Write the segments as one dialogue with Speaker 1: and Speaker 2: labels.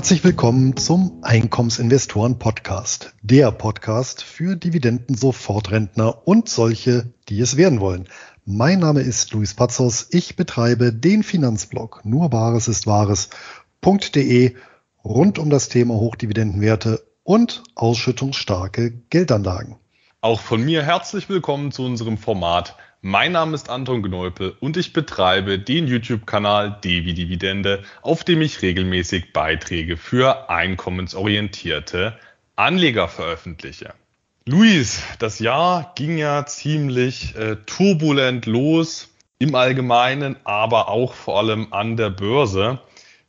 Speaker 1: Herzlich willkommen zum Einkommensinvestoren Podcast, der Podcast für Dividenden-Sofortrentner und solche, die es werden wollen. Mein Name ist Luis Pazos. Ich betreibe den Finanzblog nur Wahres ist Wahres.de rund um das Thema Hochdividendenwerte und ausschüttungsstarke Geldanlagen.
Speaker 2: Auch von mir herzlich willkommen zu unserem Format mein Name ist Anton Gneupel und ich betreibe den YouTube-Kanal Devi Dividende, auf dem ich regelmäßig Beiträge für einkommensorientierte Anleger veröffentliche. Luis, das Jahr ging ja ziemlich äh, turbulent los im Allgemeinen, aber auch vor allem an der Börse.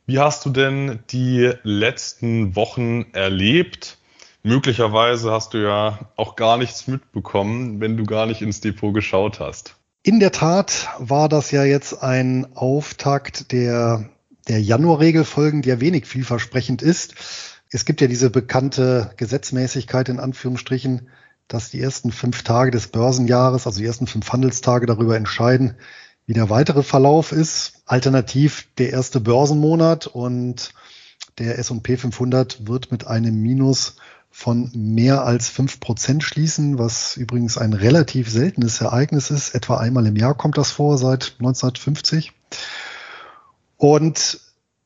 Speaker 2: Wie hast du denn die letzten Wochen erlebt? Möglicherweise hast du ja auch gar nichts mitbekommen, wenn du gar nicht ins Depot geschaut hast.
Speaker 1: In der Tat war das ja jetzt ein Auftakt der, der Januarregelfolgen, ja wenig vielversprechend ist. Es gibt ja diese bekannte Gesetzmäßigkeit in Anführungsstrichen, dass die ersten fünf Tage des Börsenjahres, also die ersten fünf Handelstage darüber entscheiden, wie der weitere Verlauf ist. Alternativ der erste Börsenmonat und der S&P 500 wird mit einem Minus von mehr als fünf Prozent schließen, was übrigens ein relativ seltenes Ereignis ist. Etwa einmal im Jahr kommt das vor seit 1950. Und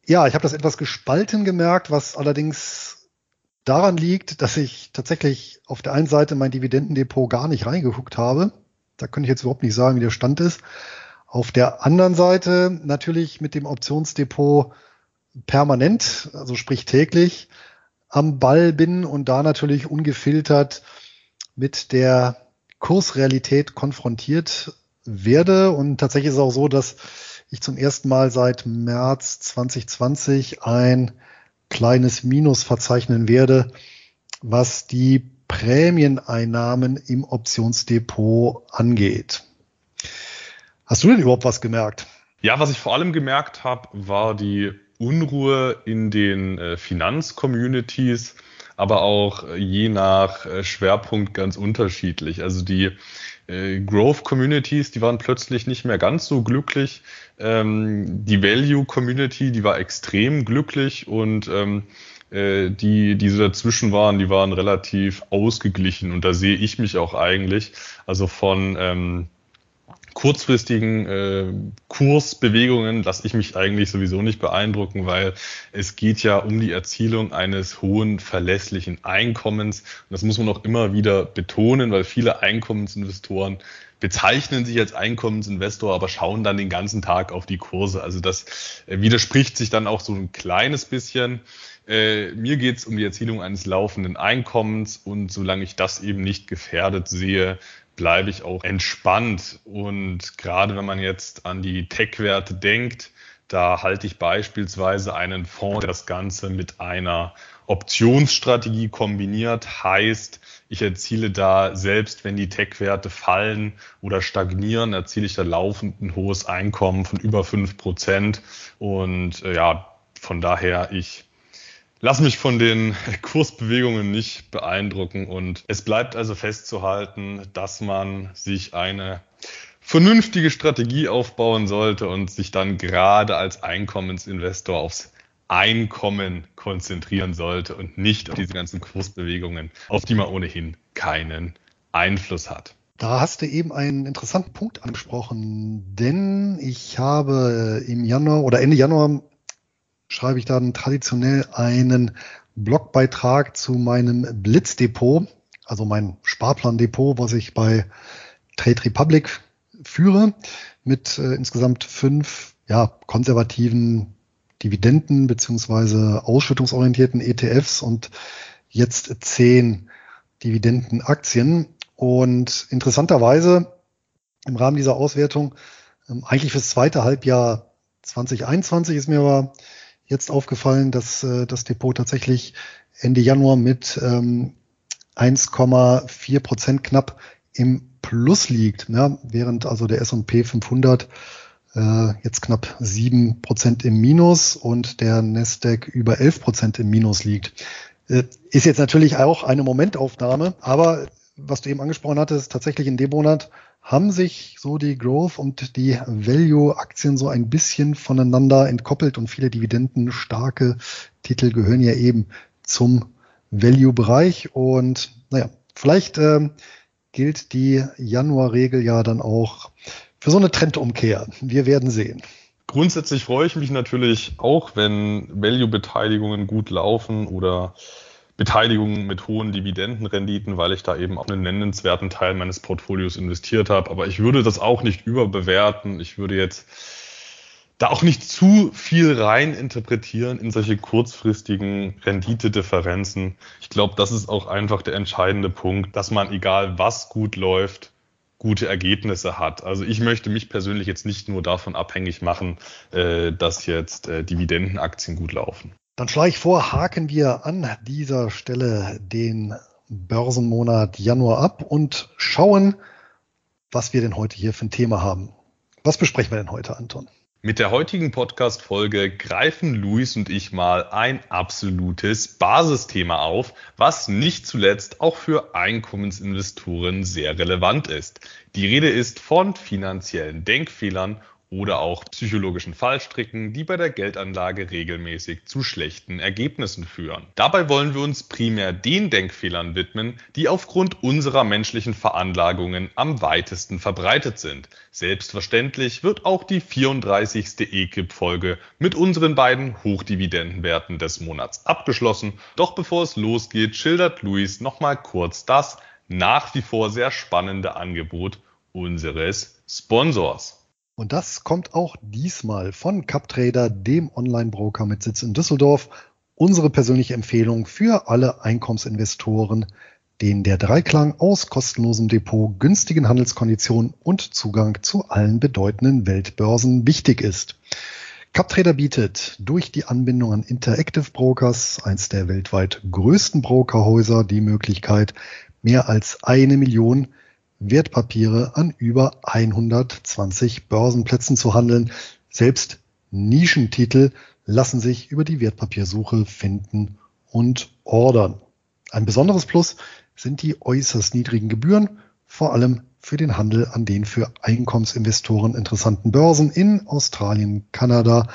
Speaker 1: ja, ich habe das etwas gespalten gemerkt, was allerdings daran liegt, dass ich tatsächlich auf der einen Seite mein Dividendendepot gar nicht reingeguckt habe. Da könnte ich jetzt überhaupt nicht sagen, wie der Stand ist. Auf der anderen Seite natürlich mit dem Optionsdepot permanent, also sprich täglich, am Ball bin und da natürlich ungefiltert mit der Kursrealität konfrontiert werde. Und tatsächlich ist es auch so, dass ich zum ersten Mal seit März 2020 ein kleines Minus verzeichnen werde, was die Prämieneinnahmen im Optionsdepot angeht. Hast du denn überhaupt was gemerkt?
Speaker 2: Ja, was ich vor allem gemerkt habe, war die Unruhe in den äh, Finanzcommunities, aber auch äh, je nach äh, Schwerpunkt ganz unterschiedlich. Also die äh, Growth Communities, die waren plötzlich nicht mehr ganz so glücklich. Ähm, die Value Community, die war extrem glücklich und ähm, äh, die, die so dazwischen waren, die waren relativ ausgeglichen und da sehe ich mich auch eigentlich. Also von ähm, kurzfristigen äh, Kursbewegungen lasse ich mich eigentlich sowieso nicht beeindrucken, weil es geht ja um die Erzielung eines hohen verlässlichen Einkommens. Und das muss man auch immer wieder betonen, weil viele Einkommensinvestoren bezeichnen sich als Einkommensinvestor, aber schauen dann den ganzen Tag auf die Kurse. Also das äh, widerspricht sich dann auch so ein kleines bisschen. Äh, mir geht es um die Erzielung eines laufenden Einkommens und solange ich das eben nicht gefährdet sehe, bleibe ich auch entspannt. Und gerade wenn man jetzt an die Tech-Werte denkt, da halte ich beispielsweise einen Fonds, der das Ganze mit einer Optionsstrategie kombiniert, heißt, ich erziele da, selbst wenn die Tech-Werte fallen oder stagnieren, erziele ich da laufend ein hohes Einkommen von über fünf Prozent. Und äh, ja, von daher, ich Lass mich von den Kursbewegungen nicht beeindrucken und es bleibt also festzuhalten, dass man sich eine vernünftige Strategie aufbauen sollte und sich dann gerade als Einkommensinvestor aufs Einkommen konzentrieren sollte und nicht auf diese ganzen Kursbewegungen, auf die man ohnehin keinen Einfluss hat.
Speaker 1: Da hast du eben einen interessanten Punkt angesprochen, denn ich habe im Januar oder Ende Januar schreibe ich dann traditionell einen Blogbeitrag zu meinem Blitzdepot, also mein Sparplandepot, was ich bei Trade Republic führe, mit äh, insgesamt fünf ja, konservativen Dividenden beziehungsweise ausschüttungsorientierten ETFs und jetzt zehn Dividendenaktien. Und interessanterweise im Rahmen dieser Auswertung, ähm, eigentlich fürs zweite Halbjahr 2021 ist mir aber jetzt aufgefallen, dass äh, das Depot tatsächlich Ende Januar mit ähm, 1,4 Prozent knapp im Plus liegt, ja, während also der S&P 500 äh, jetzt knapp 7 Prozent im Minus und der Nasdaq über 11 Prozent im Minus liegt. Äh, ist jetzt natürlich auch eine Momentaufnahme, aber was du eben angesprochen hattest, tatsächlich in dem Monat haben sich so die Growth und die Value-Aktien so ein bisschen voneinander entkoppelt und viele dividendenstarke Titel gehören ja eben zum Value-Bereich. Und naja, vielleicht ähm, gilt die Januar-Regel ja dann auch für so eine Trendumkehr. Wir werden sehen.
Speaker 2: Grundsätzlich freue ich mich natürlich auch, wenn Value-Beteiligungen gut laufen oder Beteiligungen mit hohen Dividendenrenditen, weil ich da eben auch einen nennenswerten Teil meines Portfolios investiert habe. Aber ich würde das auch nicht überbewerten. Ich würde jetzt da auch nicht zu viel rein interpretieren in solche kurzfristigen Renditedifferenzen. Ich glaube, das ist auch einfach der entscheidende Punkt, dass man, egal was gut läuft, gute Ergebnisse hat. Also ich möchte mich persönlich jetzt nicht nur davon abhängig machen, äh, dass jetzt äh, Dividendenaktien gut laufen.
Speaker 1: Dann schlage ich vor, haken wir an dieser Stelle den Börsenmonat Januar ab und schauen, was wir denn heute hier für ein Thema haben. Was besprechen wir denn heute, Anton?
Speaker 2: Mit der heutigen Podcast-Folge greifen Luis und ich mal ein absolutes Basisthema auf, was nicht zuletzt auch für Einkommensinvestoren sehr relevant ist. Die Rede ist von finanziellen Denkfehlern oder auch psychologischen Fallstricken, die bei der Geldanlage regelmäßig zu schlechten Ergebnissen führen. Dabei wollen wir uns primär den Denkfehlern widmen, die aufgrund unserer menschlichen Veranlagungen am weitesten verbreitet sind. Selbstverständlich wird auch die 34. EKIP-Folge mit unseren beiden Hochdividendenwerten des Monats abgeschlossen. Doch bevor es losgeht, schildert Luis nochmal kurz das nach wie vor sehr spannende Angebot unseres Sponsors.
Speaker 1: Und das kommt auch diesmal von CupTrader, dem Online-Broker mit Sitz in Düsseldorf. Unsere persönliche Empfehlung für alle Einkommensinvestoren, denen der Dreiklang aus kostenlosem Depot, günstigen Handelskonditionen und Zugang zu allen bedeutenden Weltbörsen wichtig ist. CupTrader bietet durch die Anbindung an Interactive Brokers, eins der weltweit größten Brokerhäuser, die Möglichkeit, mehr als eine Million Wertpapiere an über 120 Börsenplätzen zu handeln. Selbst Nischentitel lassen sich über die Wertpapiersuche finden und ordern. Ein besonderes Plus sind die äußerst niedrigen Gebühren, vor allem für den Handel an den für Einkommensinvestoren interessanten Börsen in Australien, Kanada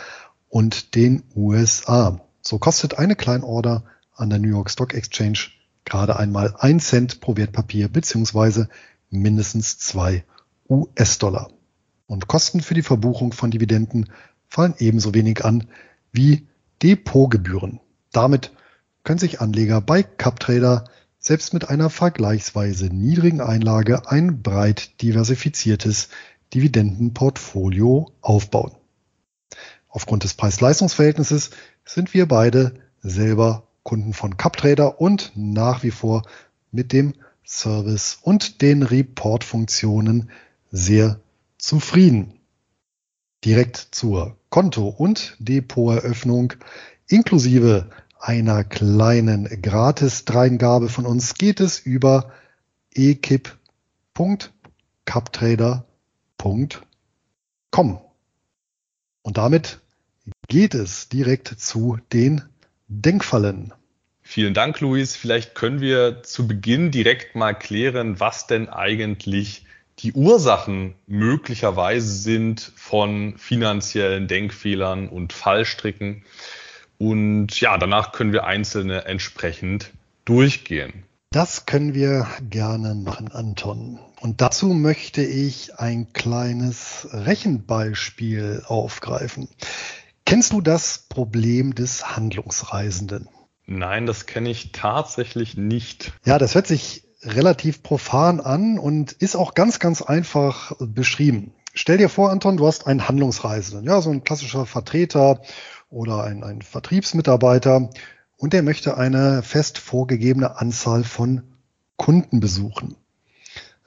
Speaker 1: und den USA. So kostet eine Kleinorder an der New York Stock Exchange gerade einmal ein Cent pro Wertpapier beziehungsweise mindestens zwei US-Dollar. Und Kosten für die Verbuchung von Dividenden fallen ebenso wenig an wie Depotgebühren. Damit können sich Anleger bei CupTrader selbst mit einer vergleichsweise niedrigen Einlage ein breit diversifiziertes Dividendenportfolio aufbauen. Aufgrund des Preis-Leistungs-Verhältnisses sind wir beide selber Kunden von CupTrader und nach wie vor mit dem Service und den Report-Funktionen sehr zufrieden. Direkt zur Konto- und Depoteröffnung inklusive einer kleinen Gratis-Dreingabe von uns geht es über ekip.captrader.com. Und damit geht es direkt zu den Denkfallen.
Speaker 2: Vielen Dank, Luis. Vielleicht können wir zu Beginn direkt mal klären, was denn eigentlich die Ursachen möglicherweise sind von finanziellen Denkfehlern und Fallstricken. Und ja, danach können wir einzelne entsprechend durchgehen.
Speaker 1: Das können wir gerne machen, Anton. Und dazu möchte ich ein kleines Rechenbeispiel aufgreifen. Kennst du das Problem des Handlungsreisenden?
Speaker 2: Nein, das kenne ich tatsächlich nicht.
Speaker 1: Ja, das hört sich relativ profan an und ist auch ganz, ganz einfach beschrieben. Stell dir vor, Anton, du hast einen Handlungsreisenden, ja, so ein klassischer Vertreter oder ein, ein Vertriebsmitarbeiter und der möchte eine fest vorgegebene Anzahl von Kunden besuchen.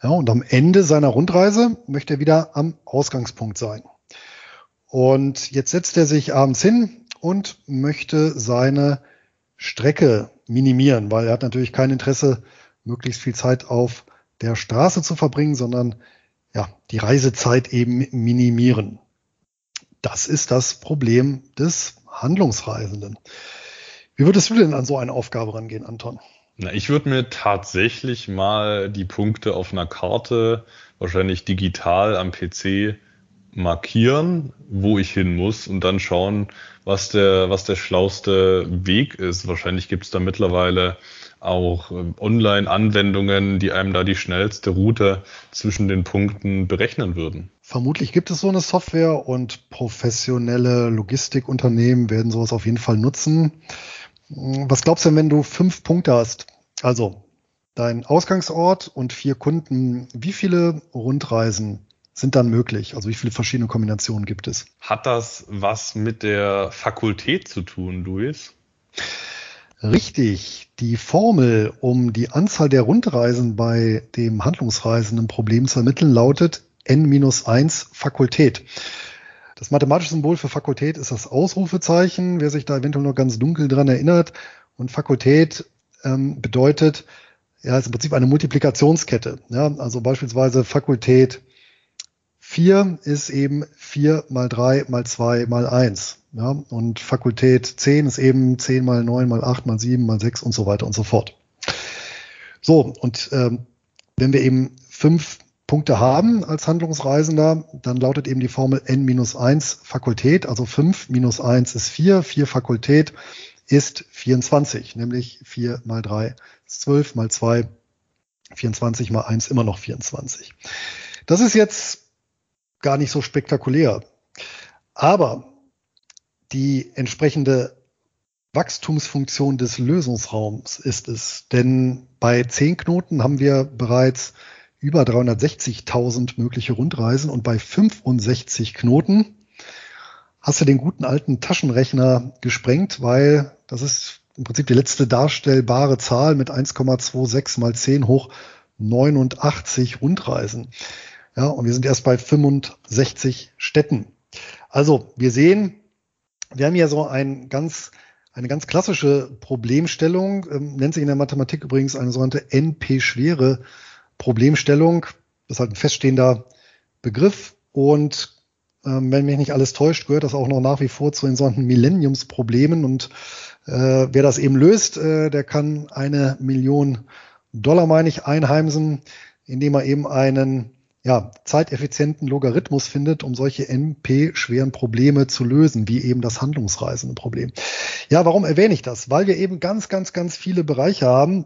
Speaker 1: Ja, und am Ende seiner Rundreise möchte er wieder am Ausgangspunkt sein. Und jetzt setzt er sich abends hin und möchte seine Strecke minimieren, weil er hat natürlich kein Interesse, möglichst viel Zeit auf der Straße zu verbringen, sondern ja, die Reisezeit eben minimieren. Das ist das Problem des Handlungsreisenden. Wie würdest du denn an so eine Aufgabe rangehen, Anton?
Speaker 2: Na, ich würde mir tatsächlich mal die Punkte auf einer Karte, wahrscheinlich digital am PC, markieren, wo ich hin muss und dann schauen, was der, was der schlauste Weg ist. Wahrscheinlich gibt es da mittlerweile auch ähm, Online-Anwendungen, die einem da die schnellste Route zwischen den Punkten berechnen würden.
Speaker 1: Vermutlich gibt es so eine Software und professionelle Logistikunternehmen werden sowas auf jeden Fall nutzen. Was glaubst du denn, wenn du fünf Punkte hast? Also dein Ausgangsort und vier Kunden. Wie viele Rundreisen sind dann möglich? Also wie viele verschiedene Kombinationen gibt es?
Speaker 2: Hat das was mit der Fakultät zu tun, Luis?
Speaker 1: Richtig. Die Formel, um die Anzahl der Rundreisen bei dem handlungsreisenden Problem zu ermitteln, lautet n-1 Fakultät. Das mathematische Symbol für Fakultät ist das Ausrufezeichen, wer sich da eventuell noch ganz dunkel dran erinnert. Und Fakultät ähm, bedeutet, ja, ist im Prinzip eine Multiplikationskette. Ja, also beispielsweise Fakultät 4 ist eben 4 mal 3 mal 2 mal 1. Ja, und Fakultät 10 ist eben 10 mal 9 mal 8 mal 7 mal 6 und so weiter und so fort. So, und ähm, wenn wir eben fünf Punkte haben als Handlungsreisender, dann lautet eben die Formel n minus 1 Fakultät, also 5 minus 1 ist 4, 4 Fakultät ist 24, nämlich 4 mal 3 ist 12 mal 2, 24 mal 1 immer noch 24. Das ist jetzt gar nicht so spektakulär. Aber die entsprechende Wachstumsfunktion des Lösungsraums ist es. Denn bei 10 Knoten haben wir bereits über 360.000 mögliche Rundreisen und bei 65 Knoten hast du den guten alten Taschenrechner gesprengt, weil das ist im Prinzip die letzte darstellbare Zahl mit 1,26 mal 10 hoch 89 Rundreisen. Ja, und wir sind erst bei 65 Städten. Also wir sehen, wir haben ja so ein ganz, eine ganz klassische Problemstellung, ähm, nennt sich in der Mathematik übrigens eine sogenannte NP-schwere Problemstellung. Das ist halt ein feststehender Begriff und ähm, wenn mich nicht alles täuscht, gehört das auch noch nach wie vor zu den sogenannten Millenniumsproblemen und äh, wer das eben löst, äh, der kann eine Million Dollar, meine ich, einheimsen, indem er eben einen ja, zeiteffizienten Logarithmus findet, um solche NP-schweren Probleme zu lösen, wie eben das handlungsreisende Problem. Ja, warum erwähne ich das? Weil wir eben ganz, ganz, ganz viele Bereiche haben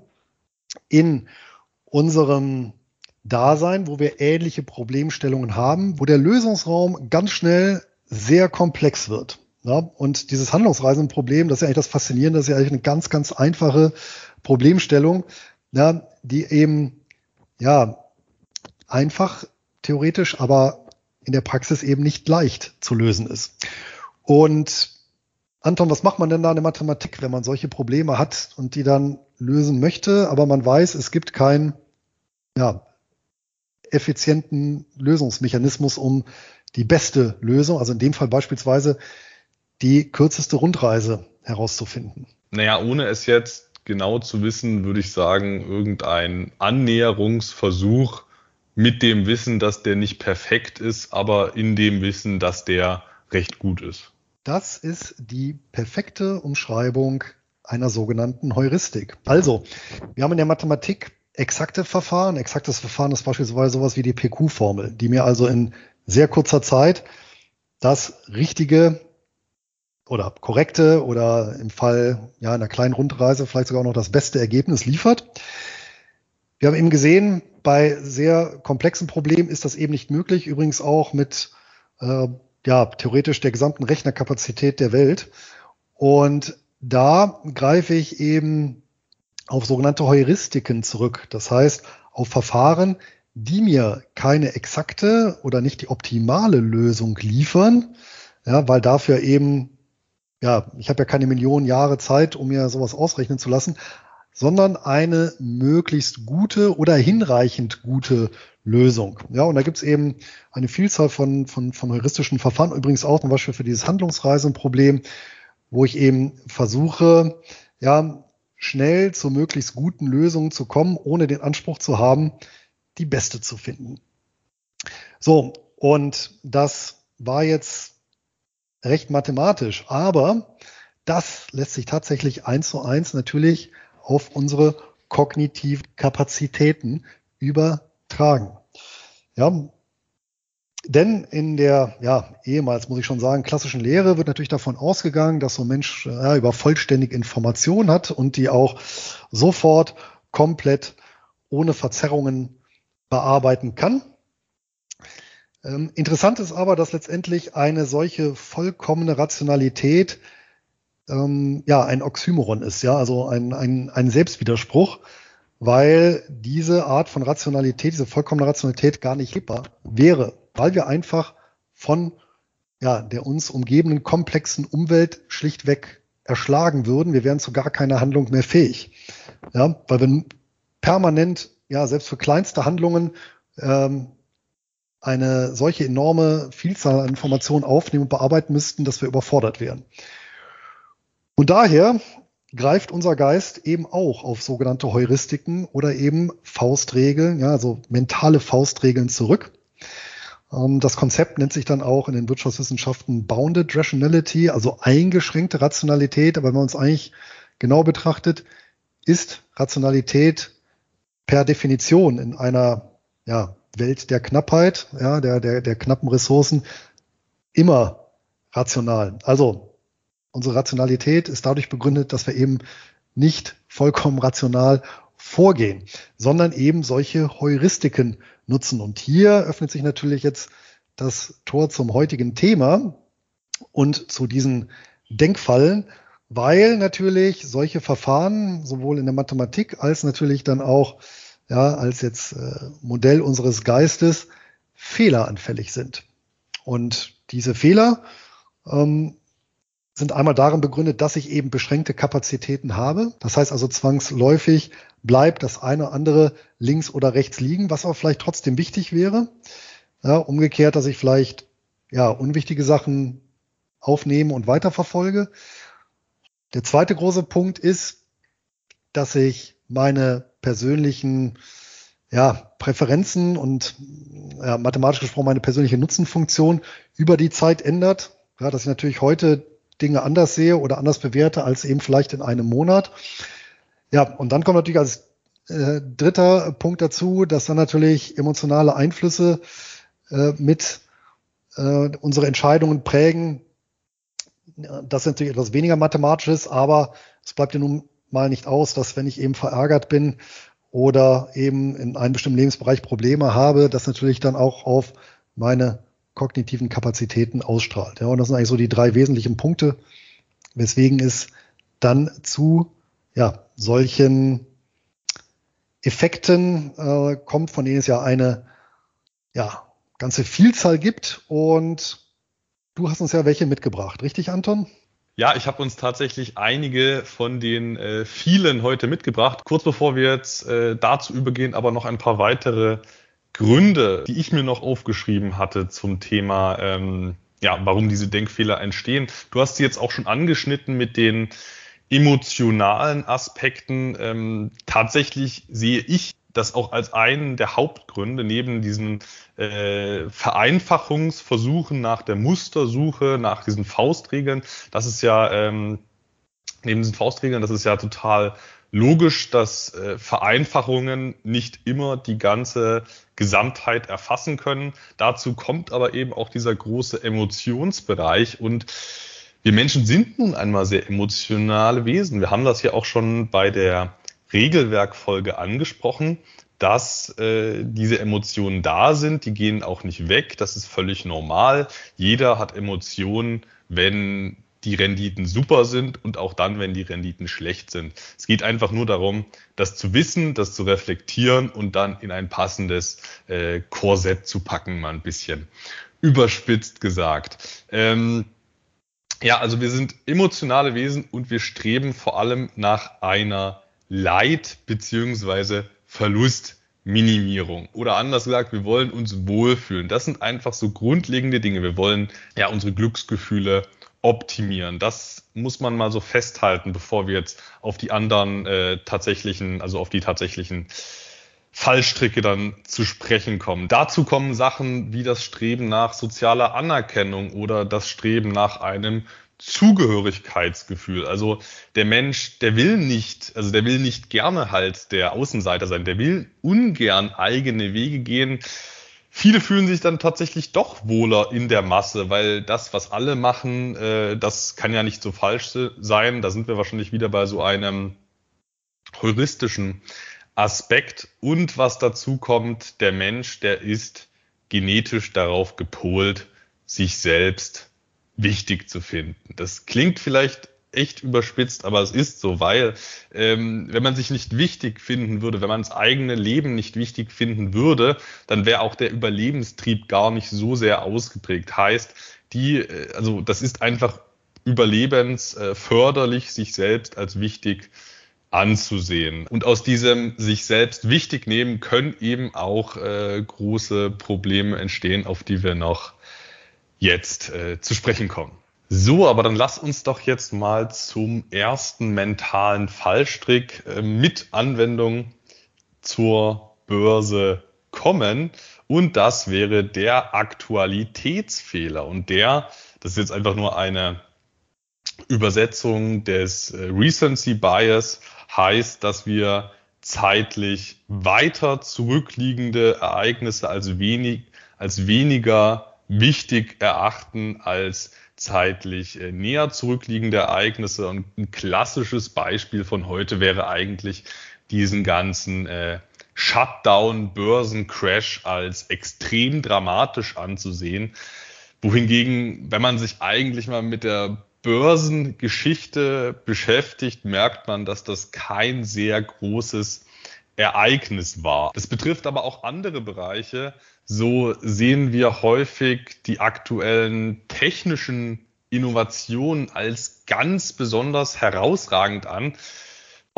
Speaker 1: in unserem Dasein, wo wir ähnliche Problemstellungen haben, wo der Lösungsraum ganz schnell sehr komplex wird. Ja, und dieses handlungsreisende Problem, das ist ja eigentlich das Faszinierende, das ist ja eigentlich eine ganz, ganz einfache Problemstellung, ja, die eben ja einfach theoretisch, aber in der Praxis eben nicht leicht zu lösen ist. Und Anton, was macht man denn da in der Mathematik, wenn man solche Probleme hat und die dann lösen möchte, aber man weiß, es gibt keinen ja, effizienten Lösungsmechanismus, um die beste Lösung, also in dem Fall beispielsweise die kürzeste Rundreise herauszufinden?
Speaker 2: Naja, ohne es jetzt genau zu wissen, würde ich sagen, irgendein Annäherungsversuch mit dem Wissen, dass der nicht perfekt ist, aber in dem Wissen, dass der recht gut ist.
Speaker 1: Das ist die perfekte Umschreibung einer sogenannten Heuristik. Also, wir haben in der Mathematik exakte Verfahren. Exaktes Verfahren ist beispielsweise sowas wie die PQ-Formel, die mir also in sehr kurzer Zeit das richtige oder korrekte oder im Fall ja einer kleinen Rundreise vielleicht sogar auch noch das beste Ergebnis liefert. Wir haben eben gesehen, bei sehr komplexen Problemen ist das eben nicht möglich. Übrigens auch mit äh, ja, theoretisch der gesamten Rechnerkapazität der Welt. Und da greife ich eben auf sogenannte Heuristiken zurück. Das heißt, auf Verfahren, die mir keine exakte oder nicht die optimale Lösung liefern, ja, weil dafür eben, ja, ich habe ja keine Millionen Jahre Zeit, um mir sowas ausrechnen zu lassen, sondern eine möglichst gute oder hinreichend gute Lösung. Ja, und da gibt's eben eine Vielzahl von, von, von heuristischen Verfahren, übrigens auch zum Beispiel für dieses Handlungsreisenproblem, wo ich eben versuche, ja, schnell zur möglichst guten Lösung zu kommen, ohne den Anspruch zu haben, die beste zu finden. So, und das war jetzt recht mathematisch, aber das lässt sich tatsächlich eins zu eins natürlich auf unsere kognitiven Kapazitäten übertragen. Ja, denn in der, ja, ehemals muss ich schon sagen, klassischen Lehre wird natürlich davon ausgegangen, dass so ein Mensch ja, über vollständig Informationen hat und die auch sofort komplett ohne Verzerrungen bearbeiten kann. Ähm, interessant ist aber, dass letztendlich eine solche vollkommene Rationalität ähm, ja ein Oxymoron ist, ja, also ein, ein, ein Selbstwiderspruch, weil diese Art von Rationalität, diese vollkommene Rationalität gar nicht lebbar wäre, weil wir einfach von ja, der uns umgebenden komplexen Umwelt schlichtweg erschlagen würden. Wir wären zu gar keiner Handlung mehr fähig. Ja, weil wir permanent, ja, selbst für kleinste Handlungen ähm, eine solche enorme Vielzahl an Informationen aufnehmen und bearbeiten müssten, dass wir überfordert wären. Und daher greift unser Geist eben auch auf sogenannte Heuristiken oder eben Faustregeln, ja, also mentale Faustregeln zurück. Ähm, das Konzept nennt sich dann auch in den Wirtschaftswissenschaften Bounded Rationality, also eingeschränkte Rationalität. Aber wenn man uns eigentlich genau betrachtet, ist Rationalität per Definition in einer ja, Welt der Knappheit, ja, der, der, der knappen Ressourcen immer rational. Also unsere Rationalität ist dadurch begründet, dass wir eben nicht vollkommen rational vorgehen, sondern eben solche Heuristiken nutzen. Und hier öffnet sich natürlich jetzt das Tor zum heutigen Thema und zu diesen Denkfallen, weil natürlich solche Verfahren sowohl in der Mathematik als natürlich dann auch ja, als jetzt äh, Modell unseres Geistes fehleranfällig sind. Und diese Fehler ähm, sind einmal darin begründet, dass ich eben beschränkte Kapazitäten habe. Das heißt also zwangsläufig bleibt das eine oder andere links oder rechts liegen, was aber vielleicht trotzdem wichtig wäre. Ja, umgekehrt, dass ich vielleicht ja unwichtige Sachen aufnehme und weiterverfolge. Der zweite große Punkt ist, dass ich meine persönlichen ja, Präferenzen und ja, mathematisch gesprochen meine persönliche Nutzenfunktion über die Zeit ändert. Ja, dass ich natürlich heute Dinge anders sehe oder anders bewerte als eben vielleicht in einem Monat. Ja, und dann kommt natürlich als äh, dritter Punkt dazu, dass dann natürlich emotionale Einflüsse äh, mit äh, unsere Entscheidungen prägen. Das ist natürlich etwas weniger mathematisches, aber es bleibt ja nun mal nicht aus, dass wenn ich eben verärgert bin oder eben in einem bestimmten Lebensbereich Probleme habe, das natürlich dann auch auf meine kognitiven Kapazitäten ausstrahlt. Ja, und das sind eigentlich so die drei wesentlichen Punkte, weswegen es dann zu ja, solchen Effekten äh, kommt, von denen es ja eine ja, ganze Vielzahl gibt. Und du hast uns ja welche mitgebracht, richtig, Anton?
Speaker 2: Ja, ich habe uns tatsächlich einige von den äh, vielen heute mitgebracht. Kurz bevor wir jetzt äh, dazu übergehen, aber noch ein paar weitere Gründe, die ich mir noch aufgeschrieben hatte zum Thema, ähm, ja, warum diese Denkfehler entstehen. Du hast sie jetzt auch schon angeschnitten mit den emotionalen Aspekten. Ähm, tatsächlich sehe ich das auch als einen der Hauptgründe neben diesen äh, Vereinfachungsversuchen nach der Mustersuche, nach diesen Faustregeln. Das ist ja ähm, neben diesen Faustregeln, das ist ja total logisch, dass äh, Vereinfachungen nicht immer die ganze Gesamtheit erfassen können. Dazu kommt aber eben auch dieser große Emotionsbereich und wir Menschen sind nun einmal sehr emotionale Wesen. Wir haben das ja auch schon bei der Regelwerkfolge angesprochen, dass äh, diese Emotionen da sind, die gehen auch nicht weg, das ist völlig normal. Jeder hat Emotionen, wenn die Renditen super sind und auch dann, wenn die Renditen schlecht sind. Es geht einfach nur darum, das zu wissen, das zu reflektieren und dann in ein passendes äh, Korsett zu packen, mal ein bisschen überspitzt gesagt. Ähm, ja, also wir sind emotionale Wesen und wir streben vor allem nach einer Leid- beziehungsweise Verlustminimierung. Oder anders gesagt, wir wollen uns wohlfühlen. Das sind einfach so grundlegende Dinge. Wir wollen ja unsere Glücksgefühle optimieren. Das muss man mal so festhalten, bevor wir jetzt auf die anderen äh, tatsächlichen, also auf die tatsächlichen Fallstricke dann zu sprechen kommen. Dazu kommen Sachen wie das Streben nach sozialer Anerkennung oder das Streben nach einem Zugehörigkeitsgefühl. Also der Mensch, der will nicht, also der will nicht gerne halt der Außenseiter sein, der will ungern eigene Wege gehen. Viele fühlen sich dann tatsächlich doch wohler in der Masse, weil das, was alle machen, äh, das kann ja nicht so falsch sein. Da sind wir wahrscheinlich wieder bei so einem heuristischen Aspekt. Und was dazu kommt, der Mensch, der ist genetisch darauf gepolt, sich selbst wichtig zu finden. Das klingt vielleicht echt überspitzt, aber es ist so, weil ähm, wenn man sich nicht wichtig finden würde, wenn man das eigene Leben nicht wichtig finden würde, dann wäre auch der Überlebenstrieb gar nicht so sehr ausgeprägt. Heißt, die, äh, also das ist einfach überlebensförderlich, sich selbst als wichtig anzusehen. Und aus diesem sich selbst wichtig nehmen können eben auch äh, große Probleme entstehen, auf die wir noch jetzt äh, zu sprechen kommen. So, aber dann lass uns doch jetzt mal zum ersten mentalen Fallstrick äh, mit Anwendung zur Börse kommen. Und das wäre der Aktualitätsfehler. Und der, das ist jetzt einfach nur eine Übersetzung des äh, Recency Bias, heißt, dass wir zeitlich weiter zurückliegende Ereignisse als wenig, als weniger wichtig erachten als zeitlich äh, näher zurückliegende Ereignisse. Und ein klassisches Beispiel von heute wäre eigentlich diesen ganzen äh, Shutdown, Börsencrash als extrem dramatisch anzusehen. Wohingegen, wenn man sich eigentlich mal mit der Börsengeschichte beschäftigt, merkt man, dass das kein sehr großes Ereignis war. Das betrifft aber auch andere Bereiche. So sehen wir häufig die aktuellen technischen Innovationen als ganz besonders herausragend an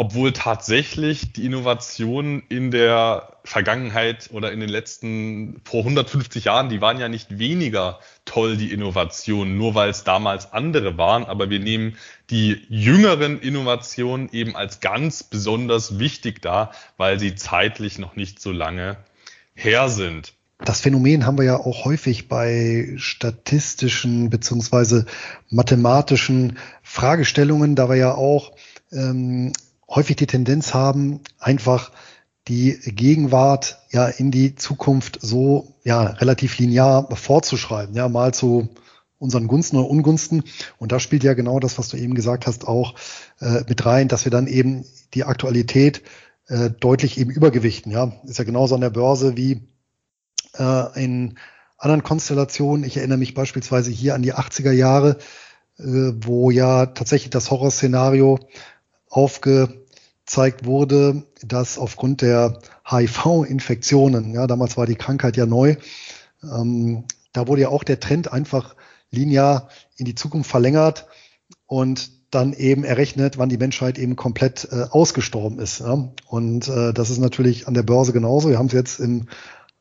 Speaker 2: obwohl tatsächlich die Innovationen in der Vergangenheit oder in den letzten vor 150 Jahren, die waren ja nicht weniger toll, die Innovationen, nur weil es damals andere waren, aber wir nehmen die jüngeren Innovationen eben als ganz besonders wichtig dar, weil sie zeitlich noch nicht so lange her sind.
Speaker 1: Das Phänomen haben wir ja auch häufig bei statistischen beziehungsweise mathematischen Fragestellungen, da wir ja auch ähm, häufig die Tendenz haben, einfach die Gegenwart ja in die Zukunft so ja relativ linear vorzuschreiben, ja mal zu unseren Gunsten oder Ungunsten. Und da spielt ja genau das, was du eben gesagt hast, auch äh, mit rein, dass wir dann eben die Aktualität äh, deutlich eben übergewichten. Ja, ist ja genauso an der Börse wie äh, in anderen Konstellationen. Ich erinnere mich beispielsweise hier an die 80er Jahre, äh, wo ja tatsächlich das Horrorszenario aufgezeigt wurde, dass aufgrund der HIV-Infektionen, ja, damals war die Krankheit ja neu, ähm, da wurde ja auch der Trend einfach linear in die Zukunft verlängert und dann eben errechnet, wann die Menschheit eben komplett äh, ausgestorben ist. Ja? Und äh, das ist natürlich an der Börse genauso. Wir haben es jetzt im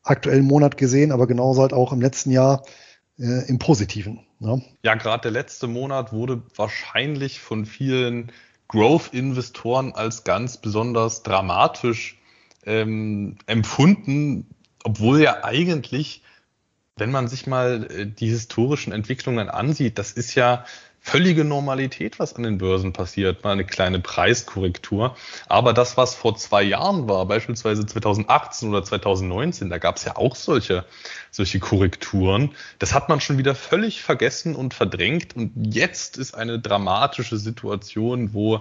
Speaker 1: aktuellen Monat gesehen, aber genauso halt auch im letzten Jahr äh, im Positiven.
Speaker 2: Ja, ja gerade der letzte Monat wurde wahrscheinlich von vielen Growth-Investoren als ganz besonders dramatisch ähm, empfunden, obwohl ja eigentlich, wenn man sich mal äh, die historischen Entwicklungen ansieht, das ist ja völlige Normalität, was an den Börsen passiert, mal eine kleine Preiskorrektur. Aber das, was vor zwei Jahren war, beispielsweise 2018 oder 2019, da gab es ja auch solche, solche Korrekturen. Das hat man schon wieder völlig vergessen und verdrängt. Und jetzt ist eine dramatische Situation, wo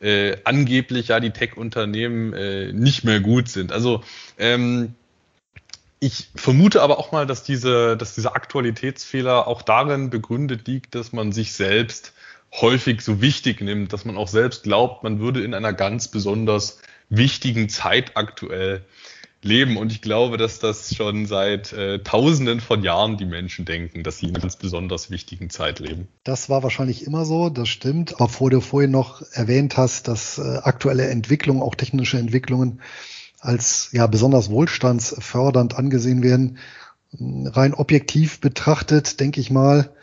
Speaker 2: äh, angeblich ja die Tech-Unternehmen äh, nicht mehr gut sind. Also ähm, ich vermute aber auch mal, dass diese, dass dieser Aktualitätsfehler auch darin begründet liegt, dass man sich selbst häufig so wichtig nimmt, dass man auch selbst glaubt, man würde in einer ganz besonders wichtigen Zeit aktuell leben. Und ich glaube, dass das schon seit äh, Tausenden von Jahren die Menschen denken, dass sie in einer ganz besonders wichtigen Zeit leben.
Speaker 1: Das war wahrscheinlich immer so, das stimmt. Obwohl du vorhin noch erwähnt hast, dass äh, aktuelle Entwicklungen, auch technische Entwicklungen, als ja besonders wohlstandsfördernd angesehen werden. Rein objektiv betrachtet, denke ich mal,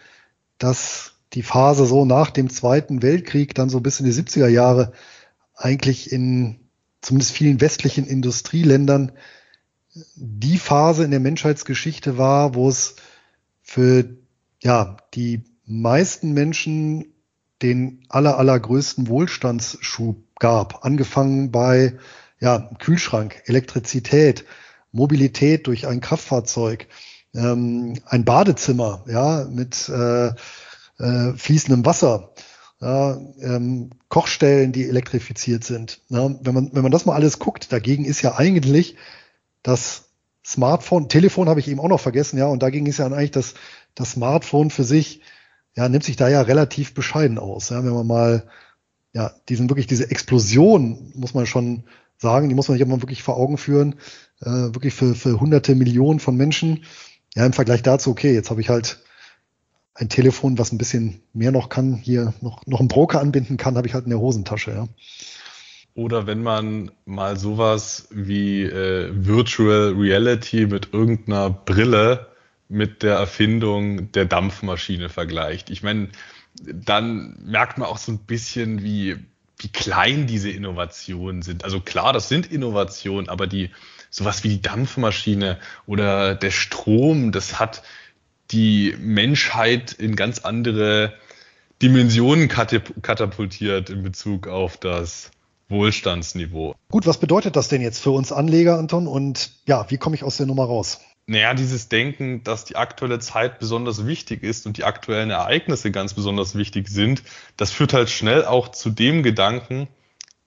Speaker 1: dass die Phase so nach dem Zweiten Weltkrieg dann so bis in die 70er Jahre eigentlich in zumindest vielen westlichen Industrieländern die Phase in der Menschheitsgeschichte war, wo es für ja, die meisten Menschen den aller, allergrößten Wohlstandsschub gab, angefangen bei ja, Kühlschrank, Elektrizität, Mobilität durch ein Kraftfahrzeug, ähm, ein Badezimmer, ja, mit äh, äh, fließendem Wasser, ja, ähm, Kochstellen, die elektrifiziert sind. Ja, wenn man wenn man das mal alles guckt, dagegen ist ja eigentlich das Smartphone, Telefon habe ich eben auch noch vergessen, ja, und dagegen ist ja eigentlich das das Smartphone für sich, ja, nimmt sich da ja relativ bescheiden aus. Ja, wenn man mal ja, diesen wirklich diese Explosion muss man schon sagen, die muss man sich aber wirklich vor Augen führen, äh, wirklich für, für hunderte Millionen von Menschen. Ja, im Vergleich dazu, okay, jetzt habe ich halt ein Telefon, was ein bisschen mehr noch kann, hier noch, noch einen Broker anbinden kann, habe ich halt in der Hosentasche, ja.
Speaker 2: Oder wenn man mal sowas wie äh, Virtual Reality mit irgendeiner Brille mit der Erfindung der Dampfmaschine vergleicht. Ich meine, dann merkt man auch so ein bisschen, wie, wie klein diese Innovationen sind. Also klar, das sind Innovationen, aber die sowas wie die Dampfmaschine oder der Strom, das hat die Menschheit in ganz andere Dimensionen katapultiert in Bezug auf das Wohlstandsniveau.
Speaker 1: Gut, was bedeutet das denn jetzt für uns Anleger, Anton? Und ja, wie komme ich aus der Nummer raus?
Speaker 2: Naja, dieses Denken, dass die aktuelle Zeit besonders wichtig ist und die aktuellen Ereignisse ganz besonders wichtig sind, das führt halt schnell auch zu dem Gedanken,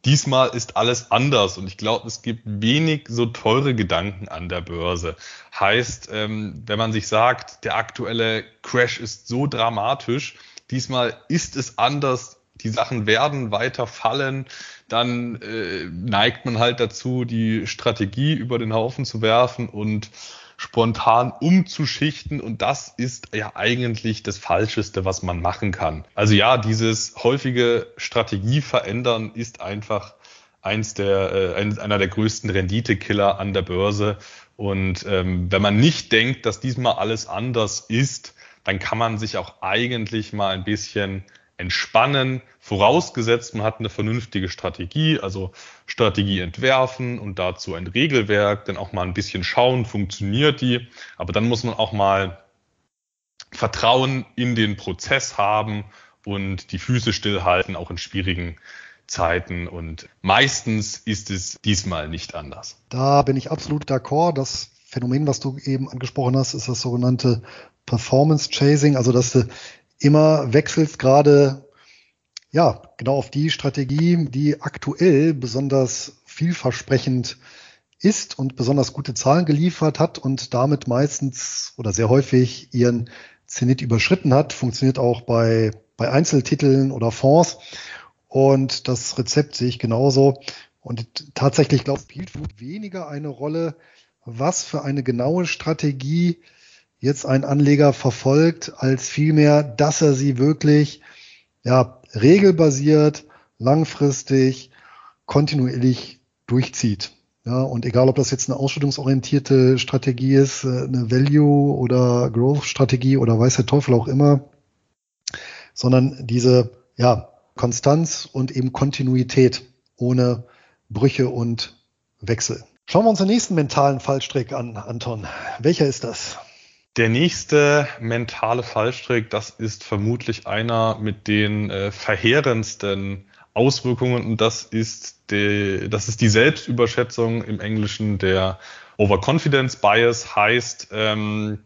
Speaker 2: diesmal ist alles anders und ich glaube, es gibt wenig so teure Gedanken an der Börse. Heißt, ähm, wenn man sich sagt, der aktuelle Crash ist so dramatisch, diesmal ist es anders, die Sachen werden weiter fallen, dann äh, neigt man halt dazu, die Strategie über den Haufen zu werfen und spontan umzuschichten und das ist ja eigentlich das Falscheste, was man machen kann. Also ja, dieses häufige Strategie verändern ist einfach eins der, äh, einer der größten Renditekiller an der Börse. Und ähm, wenn man nicht denkt, dass diesmal alles anders ist, dann kann man sich auch eigentlich mal ein bisschen entspannen, vorausgesetzt, man hat eine vernünftige Strategie, also Strategie entwerfen und dazu ein Regelwerk, dann auch mal ein bisschen schauen, funktioniert die, aber dann muss man auch mal Vertrauen in den Prozess haben und die Füße stillhalten, auch in schwierigen Zeiten. Und meistens ist es diesmal nicht anders.
Speaker 1: Da bin ich absolut d'accord. Das Phänomen, was du eben angesprochen hast, ist das sogenannte Performance Chasing, also dass du immer wechselst gerade ja genau auf die Strategie, die aktuell besonders vielversprechend ist und besonders gute Zahlen geliefert hat und damit meistens oder sehr häufig ihren Zenit überschritten hat. Funktioniert auch bei, bei Einzeltiteln oder Fonds. Und das Rezept sehe ich genauso. Und tatsächlich, glaube ich, spielt weniger eine Rolle, was für eine genaue Strategie jetzt ein Anleger verfolgt, als vielmehr, dass er sie wirklich ja, regelbasiert, langfristig, kontinuierlich durchzieht. Ja, und egal, ob das jetzt eine ausschüttungsorientierte Strategie ist, äh, eine Value- oder Growth-Strategie oder weiß der Teufel auch immer, sondern diese ja, Konstanz und eben Kontinuität ohne Brüche und Wechsel. Schauen wir uns den nächsten mentalen Fallstrick an, Anton. Welcher ist das?
Speaker 2: Der nächste mentale Fallstrick, das ist vermutlich einer mit den äh, verheerendsten Auswirkungen und das ist, die, das ist die Selbstüberschätzung im Englischen der Overconfidence Bias heißt, ähm,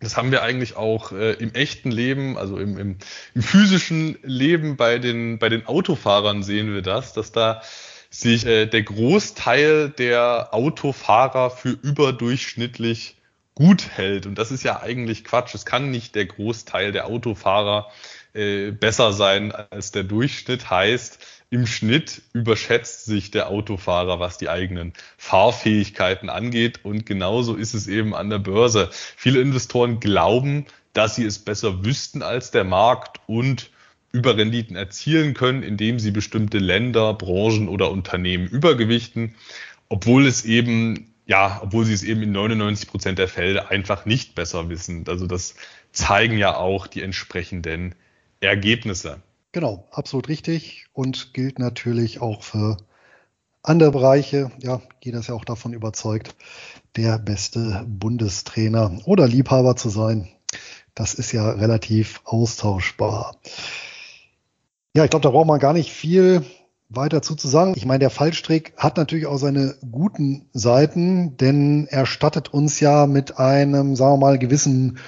Speaker 2: das haben wir eigentlich auch äh, im echten Leben, also im, im, im physischen Leben bei den, bei den Autofahrern sehen wir das, dass da sich äh, der Großteil der Autofahrer für überdurchschnittlich gut hält. Und das ist ja eigentlich Quatsch. Es kann nicht der Großteil der Autofahrer äh, besser sein als der Durchschnitt. Heißt, im Schnitt überschätzt sich der Autofahrer, was die eigenen Fahrfähigkeiten angeht. Und genauso ist es eben an der Börse. Viele Investoren glauben, dass sie es besser wüssten als der Markt und Überrenditen erzielen können, indem sie bestimmte Länder, Branchen oder Unternehmen übergewichten, obwohl es eben ja, obwohl sie es eben in 99 Prozent der Fälle einfach nicht besser wissen. Also das zeigen ja auch die entsprechenden Ergebnisse.
Speaker 1: Genau, absolut richtig und gilt natürlich auch für andere Bereiche. Ja, jeder ist ja auch davon überzeugt, der beste Bundestrainer oder Liebhaber zu sein. Das ist ja relativ austauschbar. Ja, ich glaube, da braucht man gar nicht viel weiter zu, sagen. Ich meine, der Fallstrick hat natürlich auch seine guten Seiten, denn er stattet uns ja mit einem, sagen wir mal, gewissen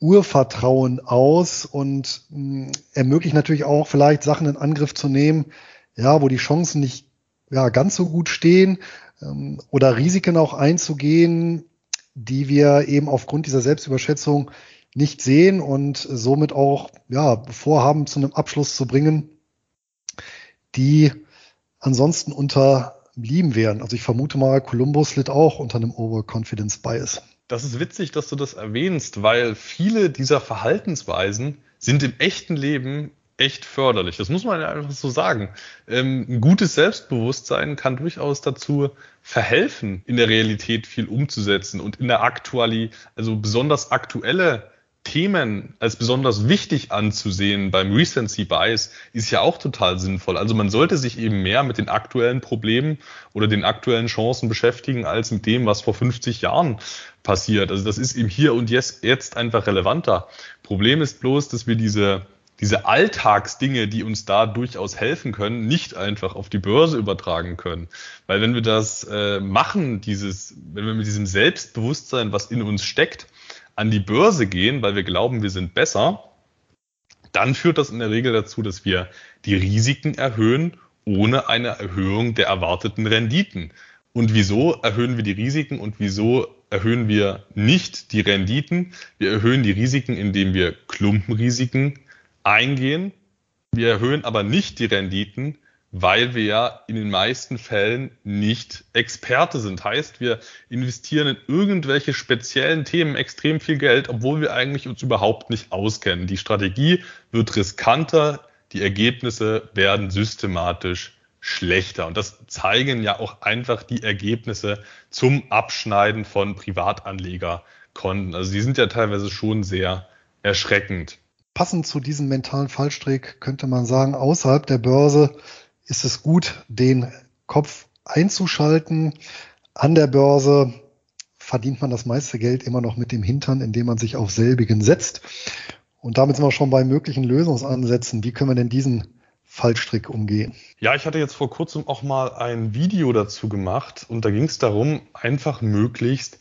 Speaker 1: Urvertrauen aus und mh, hm, ermöglicht natürlich auch vielleicht Sachen in Angriff zu nehmen, ja, wo die Chancen nicht ja, ganz so gut stehen ähm, oder Risiken auch einzugehen, die wir eben aufgrund dieser Selbstüberschätzung nicht sehen und somit auch ja, vorhaben, zu einem Abschluss zu bringen, die ansonsten unterblieben wären. Also ich vermute mal, Columbus litt auch unter einem Overconfidence Bias.
Speaker 2: Das ist witzig, dass du das erwähnst, weil viele dieser Verhaltensweisen sind im echten Leben echt förderlich. Das muss man einfach so sagen. Ähm, ein gutes Selbstbewusstsein kann durchaus dazu verhelfen, in der Realität viel umzusetzen und in der Aktualität, also besonders aktuelle Themen als besonders wichtig anzusehen beim Recency Bias ist ja auch total sinnvoll. Also man sollte sich eben mehr mit den aktuellen Problemen oder den aktuellen Chancen beschäftigen als mit dem, was vor 50 Jahren passiert. Also das ist eben hier und jetzt, jetzt einfach relevanter. Problem ist bloß, dass wir diese diese Alltagsdinge, die uns da durchaus helfen können, nicht einfach auf die Börse übertragen können. Weil wenn wir das äh, machen, dieses, wenn wir mit diesem Selbstbewusstsein, was in uns steckt, an die Börse gehen, weil wir glauben, wir sind besser, dann führt das in der Regel dazu, dass wir die Risiken erhöhen, ohne eine Erhöhung der erwarteten Renditen. Und wieso erhöhen wir die Risiken und wieso erhöhen wir nicht die Renditen? Wir erhöhen die Risiken, indem wir Klumpenrisiken eingehen. Wir erhöhen aber nicht die Renditen, weil wir ja in den meisten Fällen nicht Experte sind. Heißt, wir investieren in irgendwelche speziellen Themen extrem viel Geld, obwohl wir eigentlich uns überhaupt nicht auskennen. Die Strategie wird riskanter, die Ergebnisse werden systematisch schlechter. Und das zeigen ja auch einfach die Ergebnisse zum Abschneiden von Privatanlegerkonten. Also die sind ja teilweise schon sehr erschreckend.
Speaker 1: Passend zu diesem mentalen Fallstrick könnte man sagen, außerhalb der Börse ist es gut, den Kopf einzuschalten. An der Börse verdient man das meiste Geld immer noch mit dem Hintern, indem man sich auf selbigen setzt. Und damit sind wir schon bei möglichen Lösungsansätzen. Wie können wir denn diesen Fallstrick umgehen?
Speaker 2: Ja, ich hatte jetzt vor kurzem auch mal ein Video dazu gemacht und da ging es darum, einfach möglichst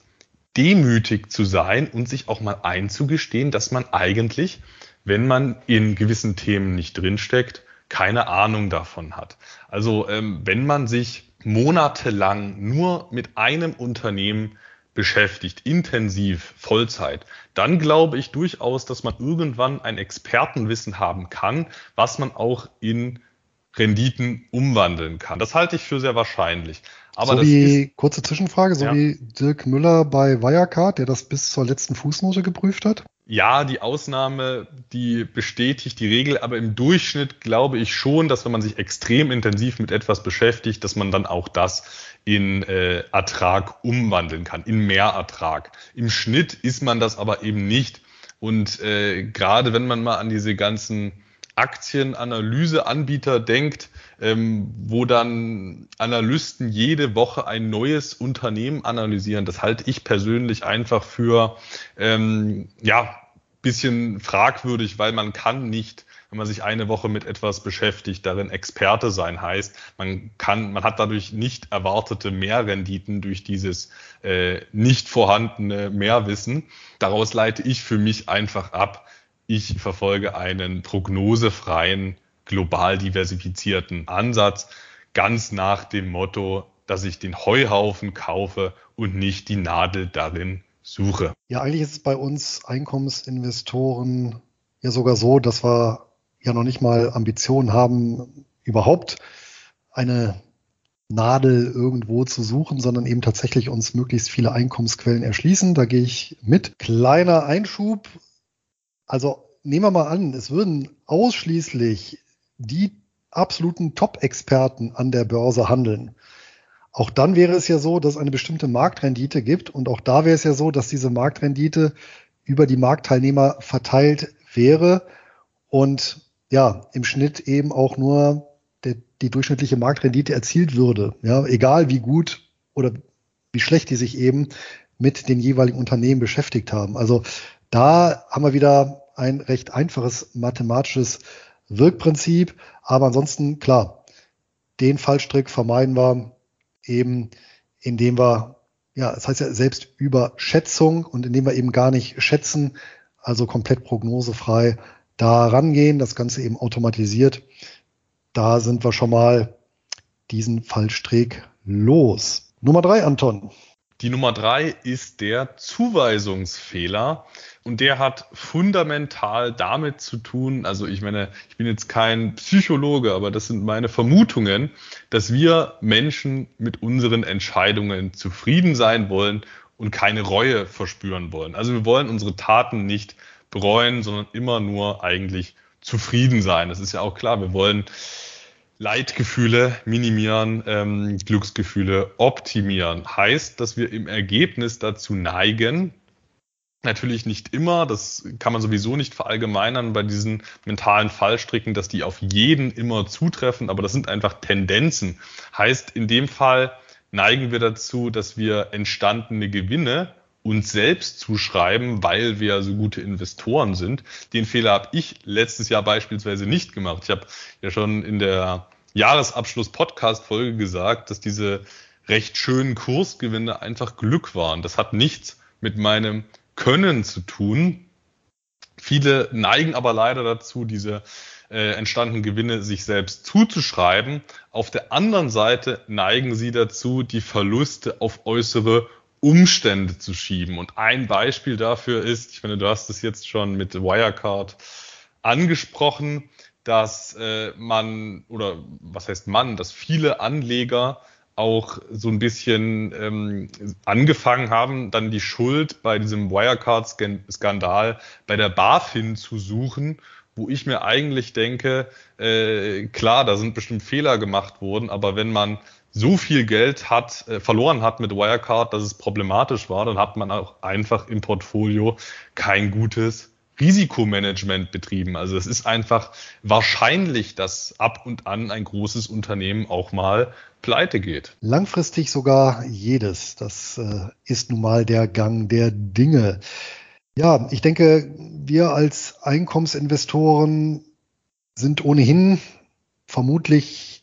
Speaker 2: demütig zu sein und sich auch mal einzugestehen, dass man eigentlich, wenn man in gewissen Themen nicht drinsteckt, keine Ahnung davon hat. Also ähm, wenn man sich monatelang nur mit einem Unternehmen beschäftigt, intensiv, Vollzeit, dann glaube ich durchaus, dass man irgendwann ein Expertenwissen haben kann, was man auch in Renditen umwandeln kann. Das halte ich für sehr wahrscheinlich.
Speaker 1: Aber so wie, ist, kurze Zwischenfrage, so ja. wie Dirk Müller bei Wirecard, der das bis zur letzten Fußnote geprüft hat?
Speaker 2: ja, die Ausnahme, die bestätigt die Regel, aber im Durchschnitt glaube ich schon, dass wenn man sich extrem intensiv mit etwas beschäftigt, dass man dann auch das in äh, Ertrag umwandeln kann, in Mehrertrag. Im Schnitt ist man das aber eben nicht. Und äh, gerade wenn man mal an diese ganzen Aktienanalyseanbieter denkt, ähm, wo dann Analysten jede Woche ein neues Unternehmen analysieren. Das halte ich persönlich einfach für ähm, ja bisschen fragwürdig, weil man kann nicht wenn man sich eine Woche mit etwas beschäftigt, darin Experte sein heißt, man kann, man hat dadurch nicht erwartete Mehrrenditen durch dieses äh, nicht vorhandene Mehrwissen. Daraus leite ich für mich einfach ab, ich verfolge einen prognosefreien, global diversifizierten Ansatz, ganz nach dem Motto, dass ich den Heuhaufen kaufe und nicht die Nadel darin suche.
Speaker 1: Ja, eigentlich ist es bei uns Einkommensinvestoren ja sogar so, dass wir ja noch nicht mal Ambitionen haben, überhaupt eine Nadel irgendwo zu suchen, sondern eben tatsächlich uns möglichst viele Einkommensquellen erschließen. Da gehe ich mit. Kleiner Einschub. Also nehmen wir mal an, es würden ausschließlich die absoluten Top-Experten an der Börse handeln. Auch dann wäre es ja so, dass es eine bestimmte Marktrendite gibt und auch da wäre es ja so, dass diese Marktrendite über die Marktteilnehmer verteilt wäre und ja, im Schnitt eben auch nur der, die durchschnittliche Marktrendite erzielt würde. Ja, egal wie gut oder wie schlecht die sich eben mit den jeweiligen Unternehmen beschäftigt haben. Also da haben wir wieder ein recht einfaches mathematisches Wirkprinzip. Aber ansonsten, klar, den Fallstrick vermeiden wir eben, indem wir, ja, das heißt ja selbst Überschätzung und indem wir eben gar nicht schätzen, also komplett prognosefrei da rangehen, das Ganze eben automatisiert. Da sind wir schon mal diesen Fallstrick los. Nummer drei, Anton.
Speaker 2: Die Nummer drei ist der Zuweisungsfehler. Und der hat fundamental damit zu tun, also ich meine, ich bin jetzt kein Psychologe, aber das sind meine Vermutungen, dass wir Menschen mit unseren Entscheidungen zufrieden sein wollen und keine Reue verspüren wollen. Also wir wollen unsere Taten nicht bereuen, sondern immer nur eigentlich zufrieden sein. Das ist ja auch klar. Wir wollen Leidgefühle minimieren, ähm, Glücksgefühle optimieren. Heißt, dass wir im Ergebnis dazu neigen, Natürlich nicht immer, das kann man sowieso nicht verallgemeinern bei diesen mentalen Fallstricken, dass die auf jeden immer zutreffen, aber das sind einfach Tendenzen. Heißt, in dem Fall neigen wir dazu, dass wir entstandene Gewinne uns selbst zuschreiben, weil wir so gute Investoren sind. Den Fehler habe ich letztes Jahr beispielsweise nicht gemacht. Ich habe ja schon in der Jahresabschluss-Podcast-Folge gesagt, dass diese recht schönen Kursgewinne einfach Glück waren. Das hat nichts mit meinem können zu tun. Viele neigen aber leider dazu, diese äh, entstandenen Gewinne sich selbst zuzuschreiben. Auf der anderen Seite neigen sie dazu, die Verluste auf äußere Umstände zu schieben. Und ein Beispiel dafür ist, ich finde, du hast es jetzt schon mit Wirecard angesprochen, dass äh, man, oder was heißt man, dass viele Anleger auch so ein bisschen ähm, angefangen haben, dann die Schuld bei diesem Wirecard-Skandal bei der BaFin zu suchen, wo ich mir eigentlich denke, äh, klar, da sind bestimmt Fehler gemacht worden, aber wenn man so viel Geld hat, äh, verloren hat mit Wirecard, dass es problematisch war, dann hat man auch einfach im Portfolio kein gutes Risikomanagement betrieben. Also es ist einfach wahrscheinlich, dass ab und an ein großes Unternehmen auch mal pleite geht.
Speaker 1: Langfristig sogar jedes. Das äh, ist nun mal der Gang der Dinge. Ja, ich denke, wir als Einkommensinvestoren sind ohnehin vermutlich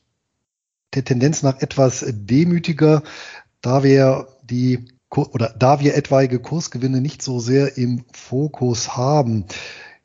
Speaker 1: Tendenz nach etwas demütiger, da wir die oder da wir etwaige Kursgewinne nicht so sehr im Fokus haben.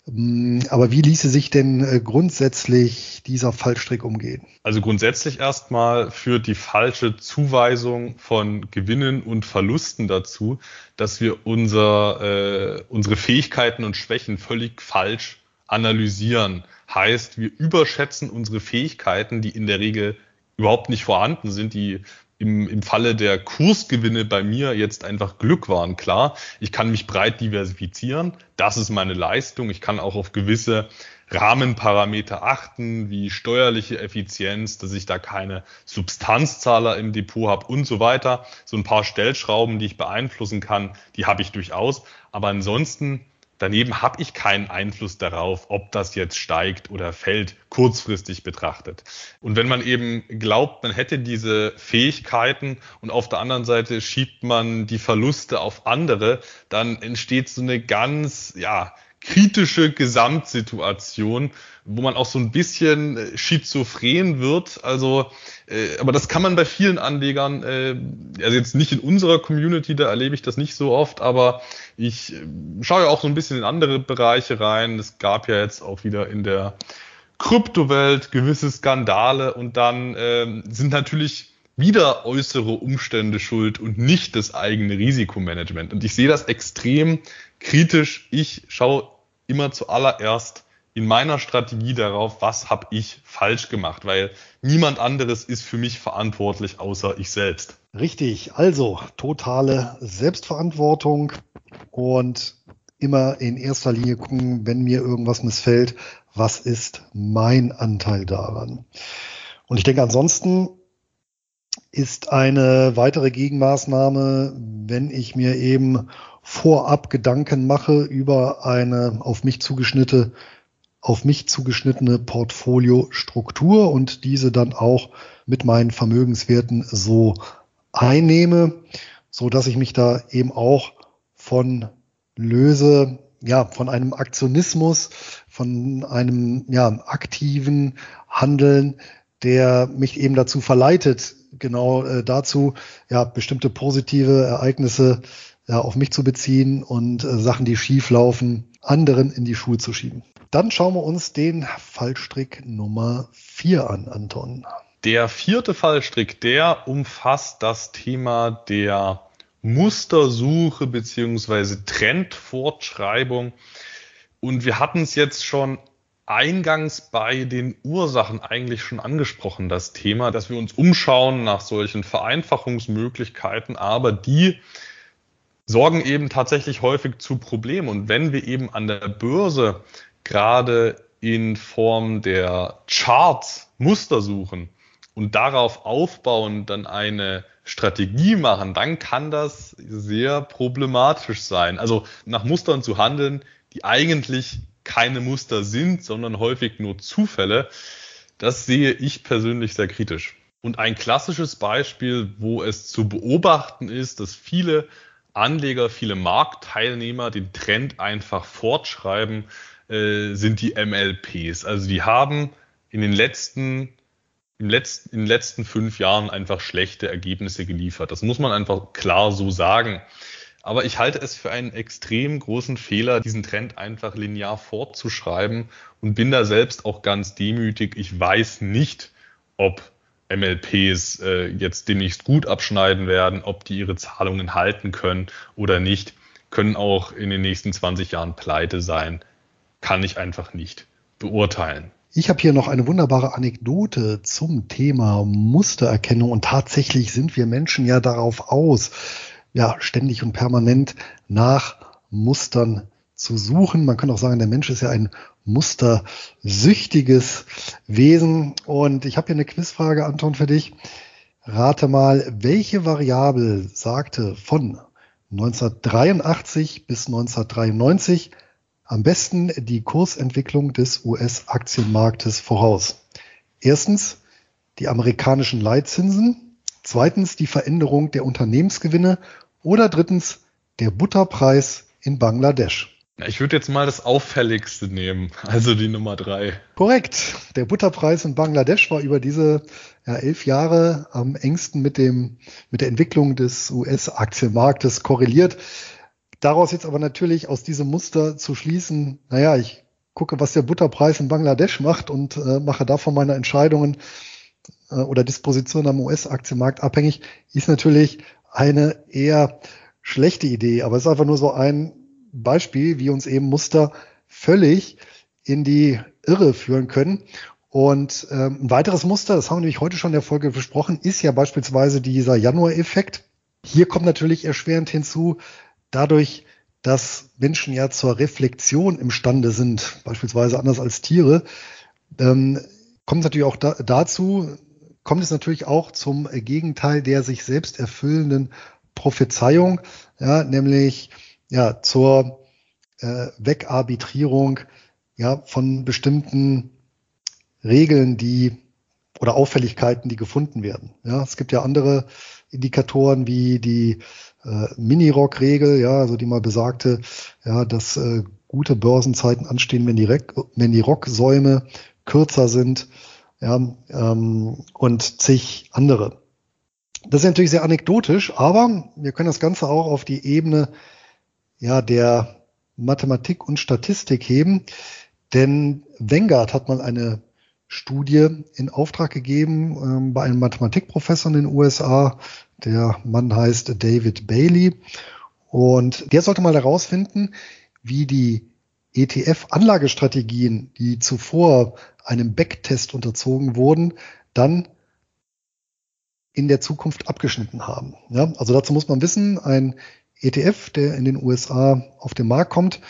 Speaker 1: Mm, aber wie ließe sich denn äh, grundsätzlich dieser Fallstrick umgehen?
Speaker 2: Also grundsätzlich erstmal führt die falsche Zuweisung von Gewinnen und Verlusten dazu, dass wir unser, äh, unsere Fähigkeiten und Schwächen völlig falsch analysieren. Heißt, wir überschätzen unsere Fähigkeiten, die in der Regel überhaupt nicht vorhanden sind, die im, im Falle der Kursgewinne bei mir jetzt einfach Glück waren. Klar, ich kann mich breit diversifizieren. Das ist meine Leistung. Ich kann auch auf gewisse Rahmenparameter achten, wie steuerliche Effizienz, dass ich da keine Substanzzahler im Depot habe und so weiter. So ein paar Stellschrauben, die ich beeinflussen kann, die habe ich durchaus. Aber ansonsten Daneben habe ich keinen Einfluss darauf, ob das jetzt steigt oder fällt, kurzfristig betrachtet. Und wenn man eben glaubt, man hätte diese Fähigkeiten und auf der anderen Seite schiebt man die Verluste auf andere, dann entsteht so eine ganz, ja, kritische Gesamtsituation, wo man auch so ein bisschen äh, schizophren wird. Also, äh, aber das kann man bei vielen Anlegern, äh, also jetzt nicht in unserer Community, da erlebe ich das nicht so oft, aber ich äh, schaue ja auch so ein bisschen in andere Bereiche rein. Es gab ja jetzt auch wieder in der Kryptowelt gewisse Skandale und dann äh, sind natürlich wieder äußere Umstände schuld und nicht das eigene Risikomanagement. Und ich sehe das extrem kritisch. Ich schaue immer zuallererst in meiner Strategie darauf, was habe ich falsch gemacht, weil niemand anderes ist für mich verantwortlich außer ich selbst.
Speaker 1: Richtig, also totale Selbstverantwortung und immer in erster Linie gucken, wenn mir irgendwas missfällt, was ist mein Anteil daran? Und ich denke, ansonsten ist eine weitere Gegenmaßnahme, wenn ich mir eben vorab Gedanken mache über eine auf mich zugeschnittene, auf mich zugeschnittene Portfoliostruktur und diese dann auch mit meinen Vermögenswerten so einnehme, so dass ich mich da eben auch von löse, ja, von einem Aktionismus, von einem ja, aktiven Handeln, der mich eben dazu verleitet, genau äh, dazu, ja, bestimmte positive Ereignisse ja, auf mich zu beziehen und äh, Sachen, die schief laufen, anderen in die Schuhe zu schieben. Dann schauen wir uns den Fallstrick Nummer vier an, Anton.
Speaker 2: Der vierte Fallstrick, der umfasst das Thema der Mustersuche beziehungsweise Trendfortschreibung. Und wir hatten es jetzt schon eingangs bei den Ursachen eigentlich schon angesprochen, das Thema, dass wir uns umschauen nach solchen Vereinfachungsmöglichkeiten, aber die sorgen eben tatsächlich häufig zu Problemen. Und wenn wir eben an der Börse gerade in Form der Charts Muster suchen und darauf aufbauen, dann eine Strategie machen, dann kann das sehr problematisch sein. Also nach Mustern zu handeln, die eigentlich keine Muster sind, sondern häufig nur Zufälle, das sehe ich persönlich sehr kritisch. Und ein klassisches Beispiel, wo es zu beobachten ist, dass viele Anleger, viele Marktteilnehmer den Trend einfach fortschreiben, äh, sind die MLPs. Also die haben in den letzten im letzten, in den letzten fünf Jahren einfach schlechte Ergebnisse geliefert. Das muss man einfach klar so sagen. Aber ich halte es für einen extrem großen Fehler, diesen Trend einfach linear fortzuschreiben und bin da selbst auch ganz demütig. Ich weiß nicht, ob MLPs äh, jetzt demnächst gut abschneiden werden, ob die ihre Zahlungen halten können oder nicht, können auch in den nächsten 20 Jahren pleite sein. Kann ich einfach nicht beurteilen.
Speaker 1: Ich habe hier noch eine wunderbare Anekdote zum Thema Mustererkennung und tatsächlich sind wir Menschen ja darauf aus, ja, ständig und permanent nach Mustern zu suchen. Man kann auch sagen, der Mensch ist ja ein mustersüchtiges Wesen. Und ich habe hier eine Quizfrage, Anton, für dich. Rate mal, welche Variable sagte von 1983 bis 1993 am besten die Kursentwicklung des US-Aktienmarktes voraus? Erstens die amerikanischen Leitzinsen, Zweitens die Veränderung der Unternehmensgewinne oder drittens der Butterpreis in Bangladesch.
Speaker 2: Ich würde jetzt mal das Auffälligste nehmen, also die Nummer drei.
Speaker 1: Korrekt. Der Butterpreis in Bangladesch war über diese ja, elf Jahre am engsten mit dem, mit der Entwicklung des US-Aktienmarktes korreliert. Daraus jetzt aber natürlich aus diesem Muster zu schließen, naja, ich gucke, was der Butterpreis in Bangladesch macht und äh, mache davon meine Entscheidungen, äh, oder Disposition am US-Aktienmarkt abhängig, ist natürlich eine eher schlechte Idee. Aber es ist einfach nur so ein Beispiel, wie uns eben Muster völlig in die Irre führen können. Und ähm, ein weiteres Muster, das haben wir nämlich heute schon in der Folge besprochen, ist ja beispielsweise dieser Januar-Effekt. Hier kommt natürlich erschwerend hinzu, dadurch, dass Menschen ja zur Reflexion imstande sind, beispielsweise anders als Tiere, ähm, kommt natürlich auch da, dazu, kommt es natürlich auch zum Gegenteil der sich selbst erfüllenden Prophezeiung, ja, nämlich ja, zur äh, Wegarbitrierung ja, von bestimmten Regeln, die oder Auffälligkeiten, die gefunden werden. Ja, es gibt ja andere Indikatoren wie die äh, Mini-Rock-Regel, ja, also die mal besagte, ja, dass äh, gute Börsenzeiten anstehen, wenn die, wenn die Rocksäume kürzer sind ja, ähm, und zig andere. Das ist natürlich sehr anekdotisch, aber wir können das Ganze auch auf die Ebene ja, der Mathematik und Statistik heben, denn Vanguard hat mal eine Studie in Auftrag gegeben ähm, bei einem Mathematikprofessor in den USA. Der Mann heißt David Bailey und der sollte mal herausfinden, wie die ETF-Anlagestrategien, die zuvor einem Backtest unterzogen wurden, dann in der Zukunft abgeschnitten haben. Ja, also dazu muss man wissen, ein ETF, der in den USA auf den Markt kommt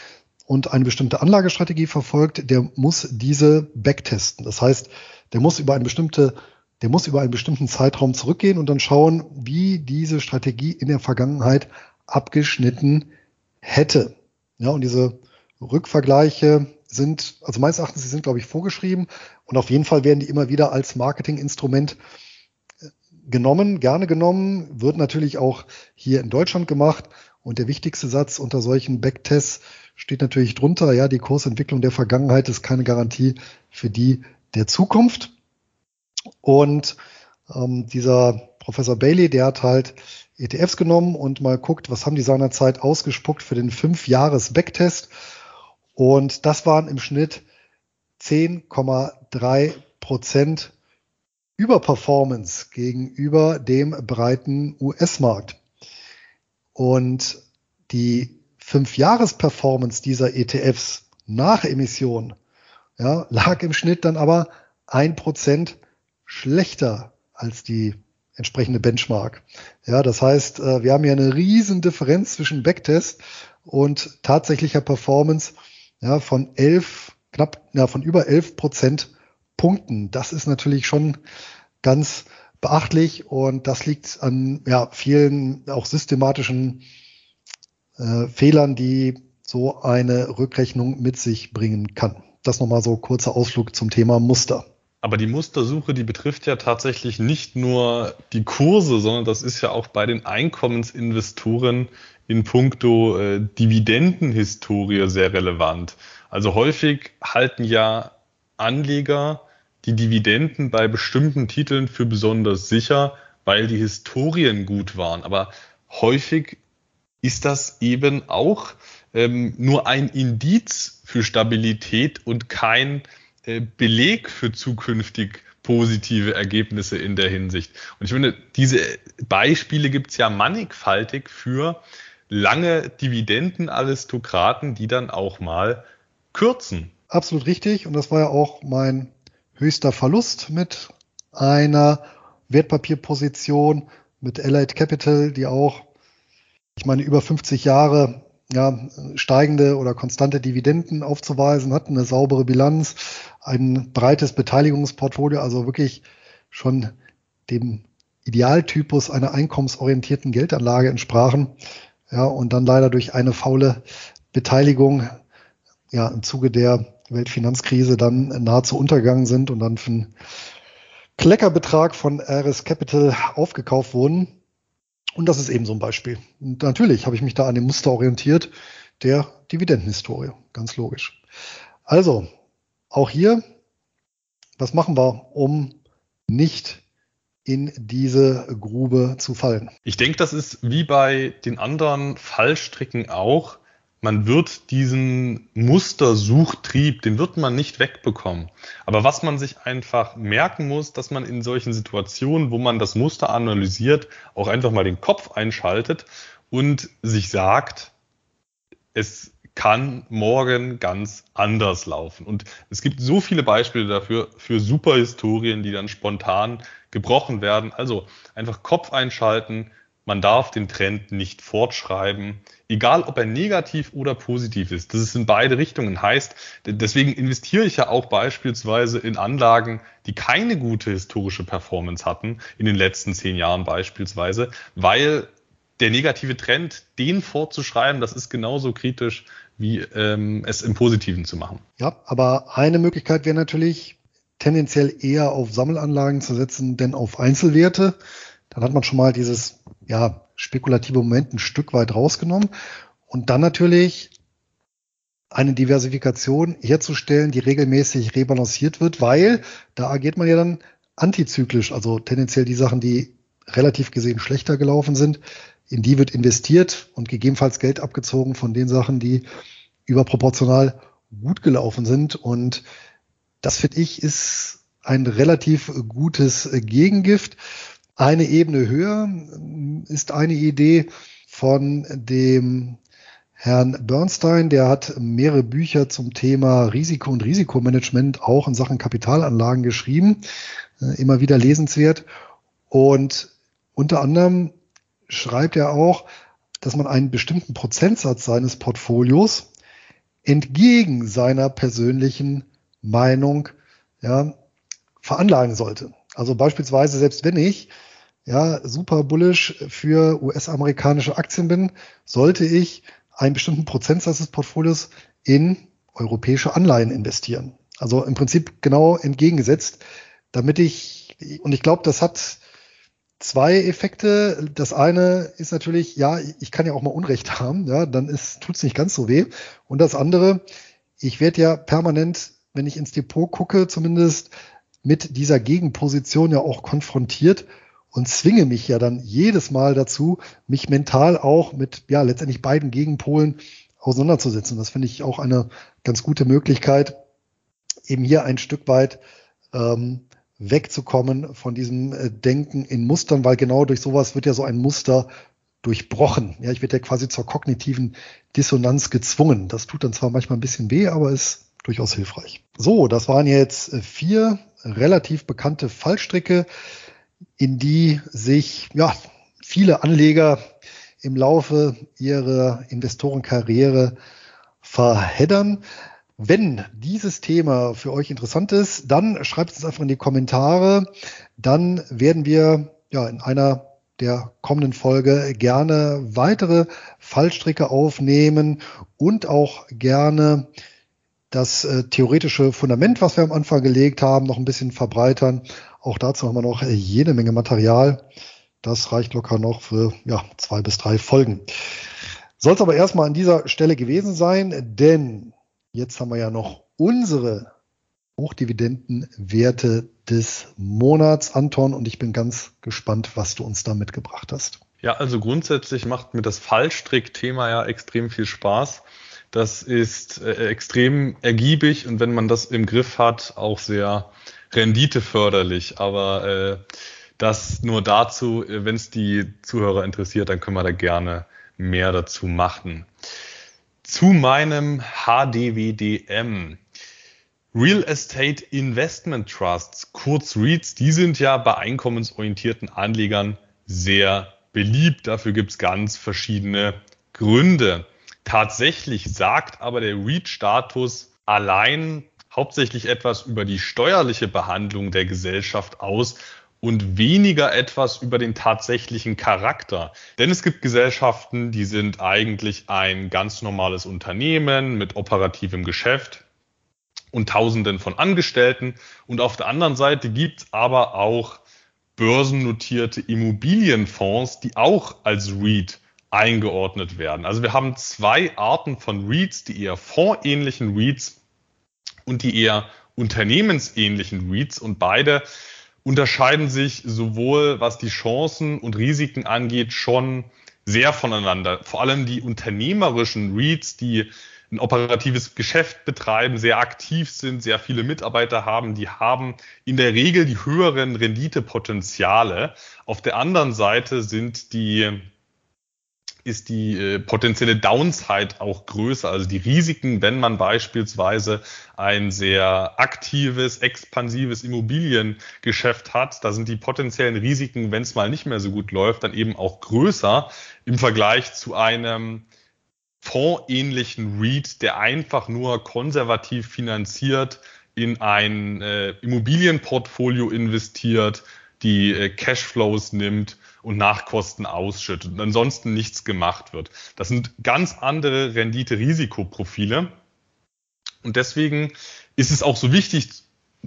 Speaker 1: und eine bestimmte Anlagestrategie verfolgt, der muss diese backtesten. Das heißt, der muss über eine bestimmte der muss über einen bestimmten Zeitraum zurückgehen und dann schauen, wie diese Strategie in der Vergangenheit abgeschnitten hätte. Ja, und diese Rückvergleiche sind, also meines Erachtens, sie sind, glaube ich, vorgeschrieben und auf jeden Fall werden die immer wieder als Marketinginstrument äh, genommen, gerne genommen, wird natürlich auch hier in Deutschland gemacht. Und der wichtigste Satz unter solchen Backtests steht natürlich drunter, ja, die Kursentwicklung der Vergangenheit ist keine Garantie für die der Zukunft. Und ähm, dieser Professor Bailey, der hat halt ETFs genommen und mal guckt, was haben die seinerzeit ausgespuckt für den 5-Jahres-Backtest. Und das waren im Schnitt 10,3 Prozent Überperformance gegenüber dem breiten US-Markt. Und die Fünf-Jahres-Performance dieser ETFs nach Emission ja, lag im Schnitt dann aber ein Prozent schlechter als die entsprechende Benchmark. Ja, das heißt, äh, wir haben hier eine riesen Differenz zwischen Backtest und tatsächlicher Performance ja, von elf, knapp, ja, von über elf Prozent Punkten. Das ist natürlich schon ganz beachtlich und das liegt an ja, vielen auch systematischen äh, Fehlern, die so eine Rückrechnung mit sich bringen kann. Das nochmal so kurzer Ausflug zum Thema Muster.
Speaker 2: Aber die Mustersuche, die betrifft ja tatsächlich nicht nur die Kurse, sondern das ist ja auch bei den Einkommensinvestoren in puncto äh, Dividendenhistorie sehr relevant. Also häufig halten ja Anleger die Dividenden bei bestimmten Titeln für besonders sicher, weil die Historien gut waren. Aber häufig ist das eben auch ähm, nur ein Indiz für Stabilität und kein äh, Beleg für zukünftig positive Ergebnisse in der Hinsicht. Und ich finde, diese Beispiele gibt es ja mannigfaltig für lange Dividendenaristokraten, die dann auch mal kürzen.
Speaker 1: Absolut richtig. Und das war ja auch mein höchster Verlust mit einer Wertpapierposition mit Allied Capital, die auch, ich meine, über 50 Jahre ja, steigende oder konstante Dividenden aufzuweisen hatten, eine saubere Bilanz, ein breites Beteiligungsportfolio, also wirklich schon dem Idealtypus einer einkommensorientierten Geldanlage entsprachen. Ja, und dann leider durch eine faule Beteiligung ja im Zuge der Weltfinanzkrise dann nahezu untergegangen sind und dann für einen Kleckerbetrag von RS Capital aufgekauft wurden. Und das ist eben so ein Beispiel. Und natürlich habe ich mich da an dem Muster orientiert der Dividendenhistorie. Ganz logisch. Also, auch hier, was machen wir, um nicht in diese Grube zu fallen?
Speaker 2: Ich denke, das ist wie bei den anderen Fallstricken auch man wird diesen Mustersuchtrieb, den wird man nicht wegbekommen. Aber was man sich einfach merken muss, dass man in solchen Situationen, wo man das Muster analysiert, auch einfach mal den Kopf einschaltet und sich sagt, es kann morgen ganz anders laufen. Und es gibt so viele Beispiele dafür, für Superhistorien, die dann spontan gebrochen werden. Also einfach Kopf einschalten, man darf den Trend nicht fortschreiben, egal ob er negativ oder positiv ist. Das ist in beide Richtungen. Heißt, deswegen investiere ich ja auch beispielsweise in Anlagen, die keine gute historische Performance hatten, in den letzten zehn Jahren beispielsweise, weil der negative Trend, den fortzuschreiben, das ist genauso kritisch, wie ähm, es im Positiven zu machen.
Speaker 1: Ja, aber eine Möglichkeit wäre natürlich, tendenziell eher auf Sammelanlagen zu setzen, denn auf Einzelwerte dann hat man schon mal dieses ja, spekulative Moment ein Stück weit rausgenommen. Und dann natürlich eine Diversifikation herzustellen, die regelmäßig rebalanciert wird, weil da agiert man ja dann antizyklisch, also tendenziell die Sachen, die relativ gesehen schlechter gelaufen sind, in die wird investiert und gegebenenfalls Geld abgezogen von den Sachen, die überproportional gut gelaufen sind. Und das finde ich ist ein relativ gutes Gegengift. Eine Ebene höher ist eine Idee von dem Herrn Bernstein, der hat mehrere Bücher zum Thema Risiko und Risikomanagement auch in Sachen Kapitalanlagen geschrieben, äh, immer wieder lesenswert. Und unter anderem schreibt er auch, dass man einen bestimmten Prozentsatz seines Portfolios entgegen seiner persönlichen Meinung ja, veranlagen sollte. Also beispielsweise, selbst wenn ich ja, super bullish für US-amerikanische Aktien bin, sollte ich einen bestimmten Prozentsatz des Portfolios in europäische Anleihen investieren. Also im Prinzip genau entgegengesetzt, damit ich, und ich glaube, das hat zwei Effekte. Das eine ist natürlich, ja, ich kann ja auch mal Unrecht haben, ja, dann tut es nicht ganz so weh. Und das andere, ich werde ja permanent, wenn ich ins Depot gucke, zumindest mit dieser Gegenposition ja auch konfrontiert und zwinge mich ja dann jedes Mal dazu, mich mental auch mit ja letztendlich beiden Gegenpolen auseinanderzusetzen. Das finde ich auch eine ganz gute Möglichkeit, eben hier ein Stück weit ähm, wegzukommen von diesem äh, Denken in Mustern, weil genau durch sowas wird ja so ein Muster durchbrochen. Ja, ich werde ja quasi zur kognitiven Dissonanz gezwungen. Das tut dann zwar manchmal ein bisschen weh, aber ist durchaus hilfreich. So, das waren jetzt äh, vier relativ bekannte Fallstricke, in die sich ja viele Anleger im Laufe ihrer Investorenkarriere verheddern. Wenn dieses Thema für euch interessant ist, dann schreibt es einfach in die Kommentare. Dann werden wir ja in einer der kommenden Folge gerne weitere Fallstricke aufnehmen und auch gerne das äh, theoretische Fundament, was wir am Anfang gelegt haben, noch ein bisschen verbreitern. Auch dazu haben wir noch jede Menge Material. Das reicht locker noch für ja, zwei bis drei Folgen. Soll es aber erstmal an dieser Stelle gewesen sein, denn jetzt haben wir ja noch unsere Hochdividendenwerte des Monats, Anton, und ich bin ganz gespannt, was du uns da mitgebracht hast.
Speaker 2: Ja, also grundsätzlich macht mir das Fallstrick-Thema ja extrem viel Spaß. Das ist äh, extrem ergiebig und wenn man das im Griff hat, auch sehr renditeförderlich. Aber äh, das nur dazu, äh, wenn es die Zuhörer interessiert, dann können wir da gerne mehr dazu machen. Zu meinem HDWDM. Real Estate Investment Trusts, kurz REITs, die sind ja bei einkommensorientierten Anlegern sehr beliebt. Dafür gibt es ganz verschiedene Gründe. Tatsächlich sagt aber der REIT-Status allein hauptsächlich etwas über die steuerliche Behandlung der Gesellschaft aus und weniger etwas über den tatsächlichen Charakter. Denn es gibt Gesellschaften, die sind eigentlich ein ganz normales Unternehmen mit operativem Geschäft und Tausenden von Angestellten. Und auf der anderen Seite gibt es aber auch börsennotierte Immobilienfonds, die auch als REIT eingeordnet werden. Also wir haben zwei Arten von REITs, die eher fondsähnlichen REITs und die eher unternehmensähnlichen REITs und beide unterscheiden sich sowohl was die Chancen und Risiken angeht schon sehr voneinander. Vor allem die unternehmerischen REITs, die ein operatives Geschäft betreiben, sehr aktiv sind, sehr viele Mitarbeiter haben, die haben in der Regel die höheren Renditepotenziale. Auf der anderen Seite sind die ist die äh, potenzielle Downside auch größer. Also die Risiken, wenn man beispielsweise ein sehr aktives, expansives Immobiliengeschäft hat, da sind die potenziellen Risiken, wenn es mal nicht mehr so gut läuft, dann eben auch größer im Vergleich zu einem fondsähnlichen REIT, der einfach nur konservativ finanziert in ein äh, Immobilienportfolio investiert, die äh, Cashflows nimmt und Nachkosten ausschüttet und ansonsten nichts gemacht wird. Das sind ganz andere Rendite-Risikoprofile. Und deswegen ist es auch so wichtig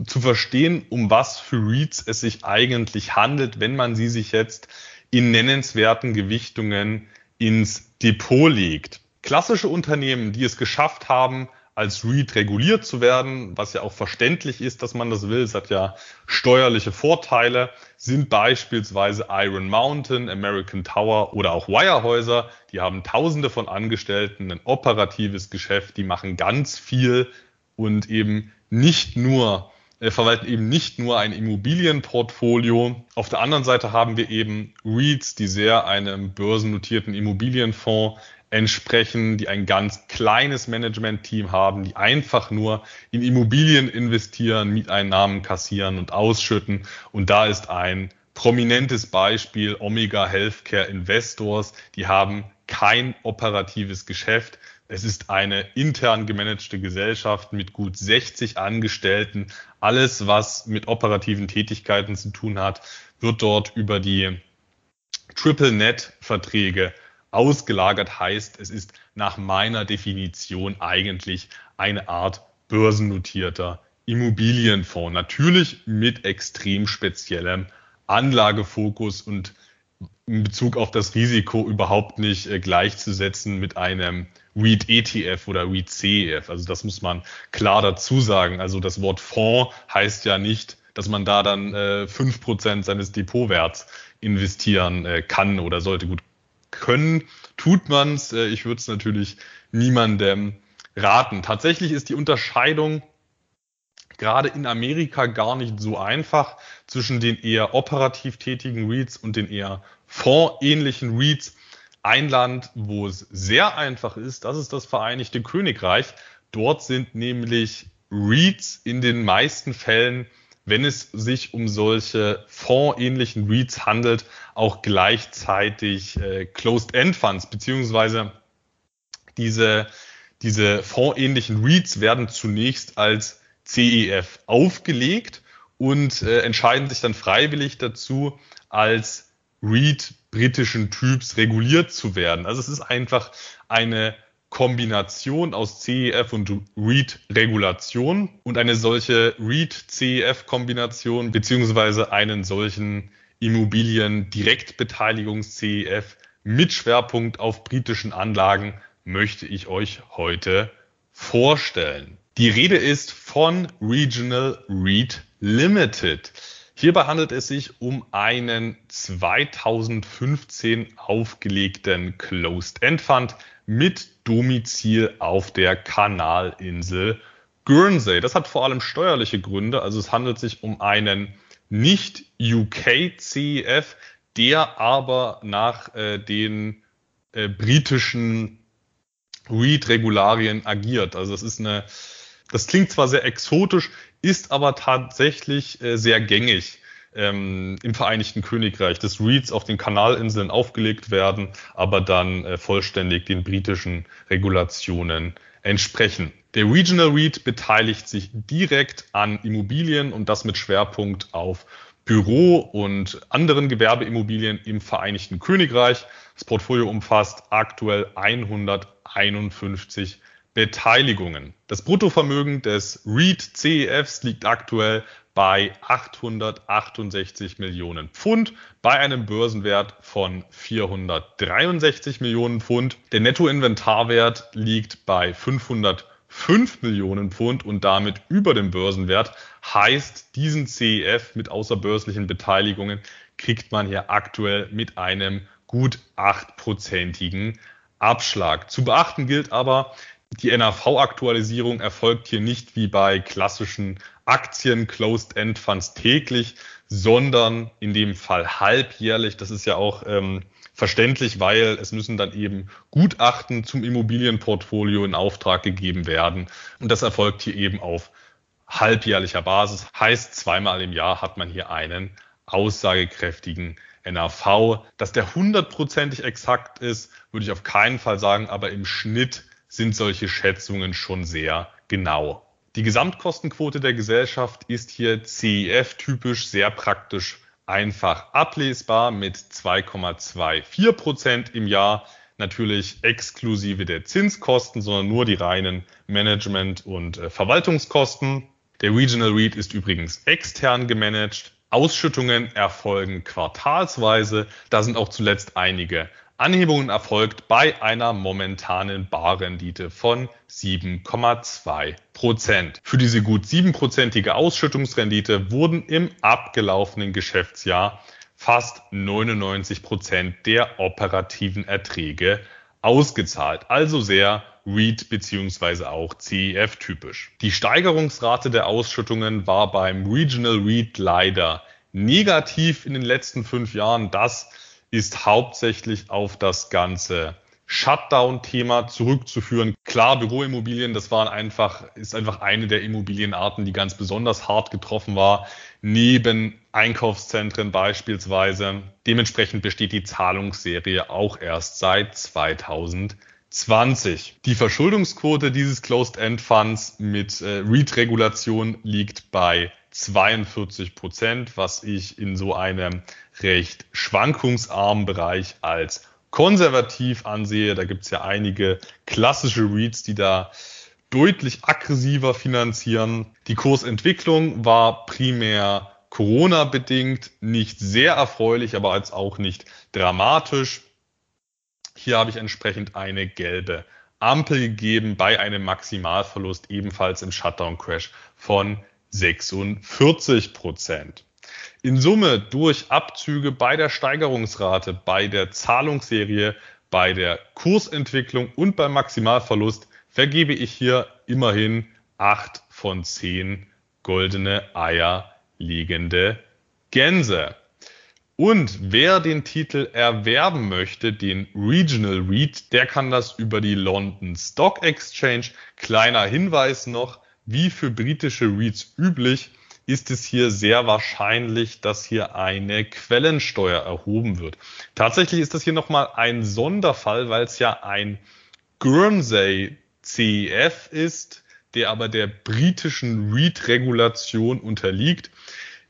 Speaker 2: zu verstehen, um was für REITs es sich eigentlich handelt, wenn man sie sich jetzt in nennenswerten Gewichtungen ins Depot legt. Klassische Unternehmen, die es geschafft haben, als REIT reguliert zu werden, was ja auch verständlich ist, dass man das will. Es hat ja steuerliche Vorteile, sind beispielsweise Iron Mountain, American Tower oder auch Wirehäuser. Die haben tausende von Angestellten, ein operatives Geschäft, die machen ganz viel und eben nicht nur äh, verwalten eben nicht nur ein Immobilienportfolio. Auf der anderen Seite haben wir eben REITs, die sehr einem börsennotierten Immobilienfonds entsprechen, die ein ganz kleines Management-Team haben, die einfach nur in Immobilien investieren, Mieteinnahmen kassieren und ausschütten. Und da ist ein prominentes Beispiel Omega Healthcare Investors. Die haben kein operatives Geschäft. Es ist eine intern gemanagte Gesellschaft mit gut 60 Angestellten. Alles, was mit operativen Tätigkeiten zu tun hat, wird dort über die Triple Net Verträge ausgelagert heißt, es ist nach meiner Definition eigentlich eine Art börsennotierter Immobilienfonds. Natürlich mit extrem speziellem Anlagefokus und in Bezug auf das Risiko überhaupt nicht äh, gleichzusetzen mit einem REIT ETF oder REIT CEF. Also das muss man klar dazu sagen. Also das Wort Fonds heißt ja nicht, dass man da dann äh, fünf äh, Prozent seines Depotwerts investieren äh, kann oder sollte. Gut, können tut man's. Äh, ich würde es natürlich niemandem raten. Tatsächlich ist die Unterscheidung gerade in Amerika gar nicht so einfach zwischen den eher operativ tätigen REITs und den eher fondsähnlichen REITs. Ein Land, wo es sehr einfach ist, das ist das Vereinigte Königreich. Dort sind nämlich REITs in den meisten Fällen, wenn es sich um solche fondsähnlichen REITs handelt, auch gleichzeitig äh, Closed-End-Funds, beziehungsweise diese, diese fondsähnlichen REITs werden zunächst als CEF aufgelegt und äh, entscheiden sich dann freiwillig dazu, als REIT britischen Typs reguliert zu werden. Also es ist einfach eine Kombination aus CEF und REIT-Regulation und eine solche REIT-CEF-Kombination beziehungsweise einen solchen Immobilien-Direktbeteiligungs-CEF mit Schwerpunkt auf britischen Anlagen möchte ich euch heute vorstellen. Die Rede ist von Regional REIT Limited. Hierbei handelt es sich um einen 2015 aufgelegten Closed-End Fund mit Domizil auf der Kanalinsel Guernsey. Das hat vor allem steuerliche Gründe. Also es handelt sich um einen nicht UK CEF, der aber nach äh, den äh, britischen REIT-Regularien agiert. Also es ist eine das klingt zwar sehr exotisch, ist aber tatsächlich äh, sehr gängig ähm, im Vereinigten Königreich, dass REITs auf den Kanalinseln aufgelegt werden, aber dann äh, vollständig den britischen Regulationen entsprechen. Der Regional REIT beteiligt sich direkt an Immobilien und das mit Schwerpunkt auf Büro und anderen Gewerbeimmobilien im Vereinigten Königreich. Das Portfolio umfasst aktuell 151 Beteiligungen. Das Bruttovermögen des REIT CEFs liegt aktuell bei 868 Millionen Pfund bei einem Börsenwert von 463 Millionen Pfund. Der Nettoinventarwert liegt bei 505 Millionen Pfund und damit über dem Börsenwert. Heißt, diesen CEF mit außerbörslichen Beteiligungen kriegt man hier aktuell mit einem gut achtprozentigen Abschlag. Zu beachten gilt aber, die NAV-Aktualisierung erfolgt hier nicht wie bei klassischen Aktien Closed-End Funds täglich, sondern in dem Fall halbjährlich. Das ist ja auch ähm, verständlich, weil es müssen dann eben Gutachten zum Immobilienportfolio in Auftrag gegeben werden. Und das erfolgt hier eben auf halbjährlicher Basis. Heißt, zweimal im Jahr hat man hier einen aussagekräftigen NAV. Dass der hundertprozentig exakt ist, würde ich auf keinen Fall sagen, aber im Schnitt sind solche Schätzungen schon sehr genau. Die Gesamtkostenquote der Gesellschaft ist hier CEF-typisch sehr praktisch einfach ablesbar mit 2,24 Prozent im Jahr. Natürlich exklusive der Zinskosten, sondern nur die reinen Management- und äh, Verwaltungskosten. Der Regional REIT ist übrigens extern gemanagt. Ausschüttungen erfolgen quartalsweise. Da sind auch zuletzt einige Anhebungen erfolgt bei einer momentanen Barrendite von 7,2 Prozent. Für diese gut siebenprozentige Ausschüttungsrendite wurden im abgelaufenen Geschäftsjahr fast 99 Prozent der operativen Erträge ausgezahlt. Also sehr REIT beziehungsweise auch CEF typisch. Die Steigerungsrate der Ausschüttungen war beim Regional REIT leider negativ in den letzten fünf Jahren. Das ist hauptsächlich auf das ganze Shutdown-Thema zurückzuführen. Klar, Büroimmobilien, das waren einfach, ist einfach eine der Immobilienarten, die ganz besonders hart getroffen war, neben Einkaufszentren beispielsweise. Dementsprechend besteht die Zahlungsserie auch erst seit 2020. Die Verschuldungsquote dieses Closed-End-Funds mit äh, REIT-Regulation liegt bei 42 Prozent, was ich in so einem recht schwankungsarmen Bereich als konservativ ansehe. Da gibt es ja einige klassische REITs, die da deutlich aggressiver finanzieren. Die Kursentwicklung war primär Corona bedingt nicht sehr erfreulich, aber als auch nicht dramatisch. Hier habe ich entsprechend eine gelbe Ampel gegeben bei einem Maximalverlust ebenfalls im Shutdown Crash von 46 Prozent. In Summe durch Abzüge bei der Steigerungsrate, bei der Zahlungsserie, bei der Kursentwicklung und beim Maximalverlust vergebe ich hier immerhin acht von zehn goldene Eier liegende Gänse. Und wer den Titel erwerben möchte, den Regional REIT, der kann das über die London Stock Exchange. Kleiner Hinweis noch, wie für britische REITs üblich, ist es hier sehr wahrscheinlich, dass hier eine Quellensteuer erhoben wird. Tatsächlich ist das hier nochmal ein Sonderfall, weil es ja ein Guernsey CEF ist, der aber der britischen REIT-Regulation unterliegt.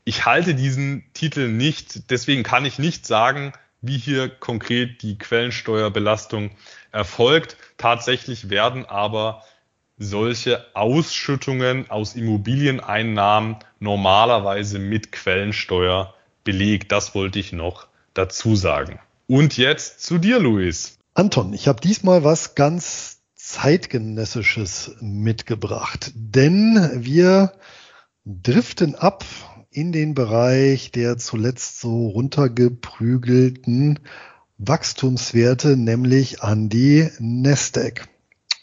Speaker 2: Ich halte diesen Titel nicht, deswegen kann ich nicht sagen, wie hier konkret die Quellensteuerbelastung erfolgt. Tatsächlich werden aber solche Ausschüttungen aus Immobilieneinnahmen normalerweise mit Quellensteuer belegt. Das wollte ich noch dazu sagen. Und jetzt zu dir, Luis.
Speaker 1: Anton, ich habe diesmal was ganz zeitgenössisches mitgebracht, denn wir driften ab in den Bereich der zuletzt so runtergeprügelten Wachstumswerte, nämlich an die Nasdaq.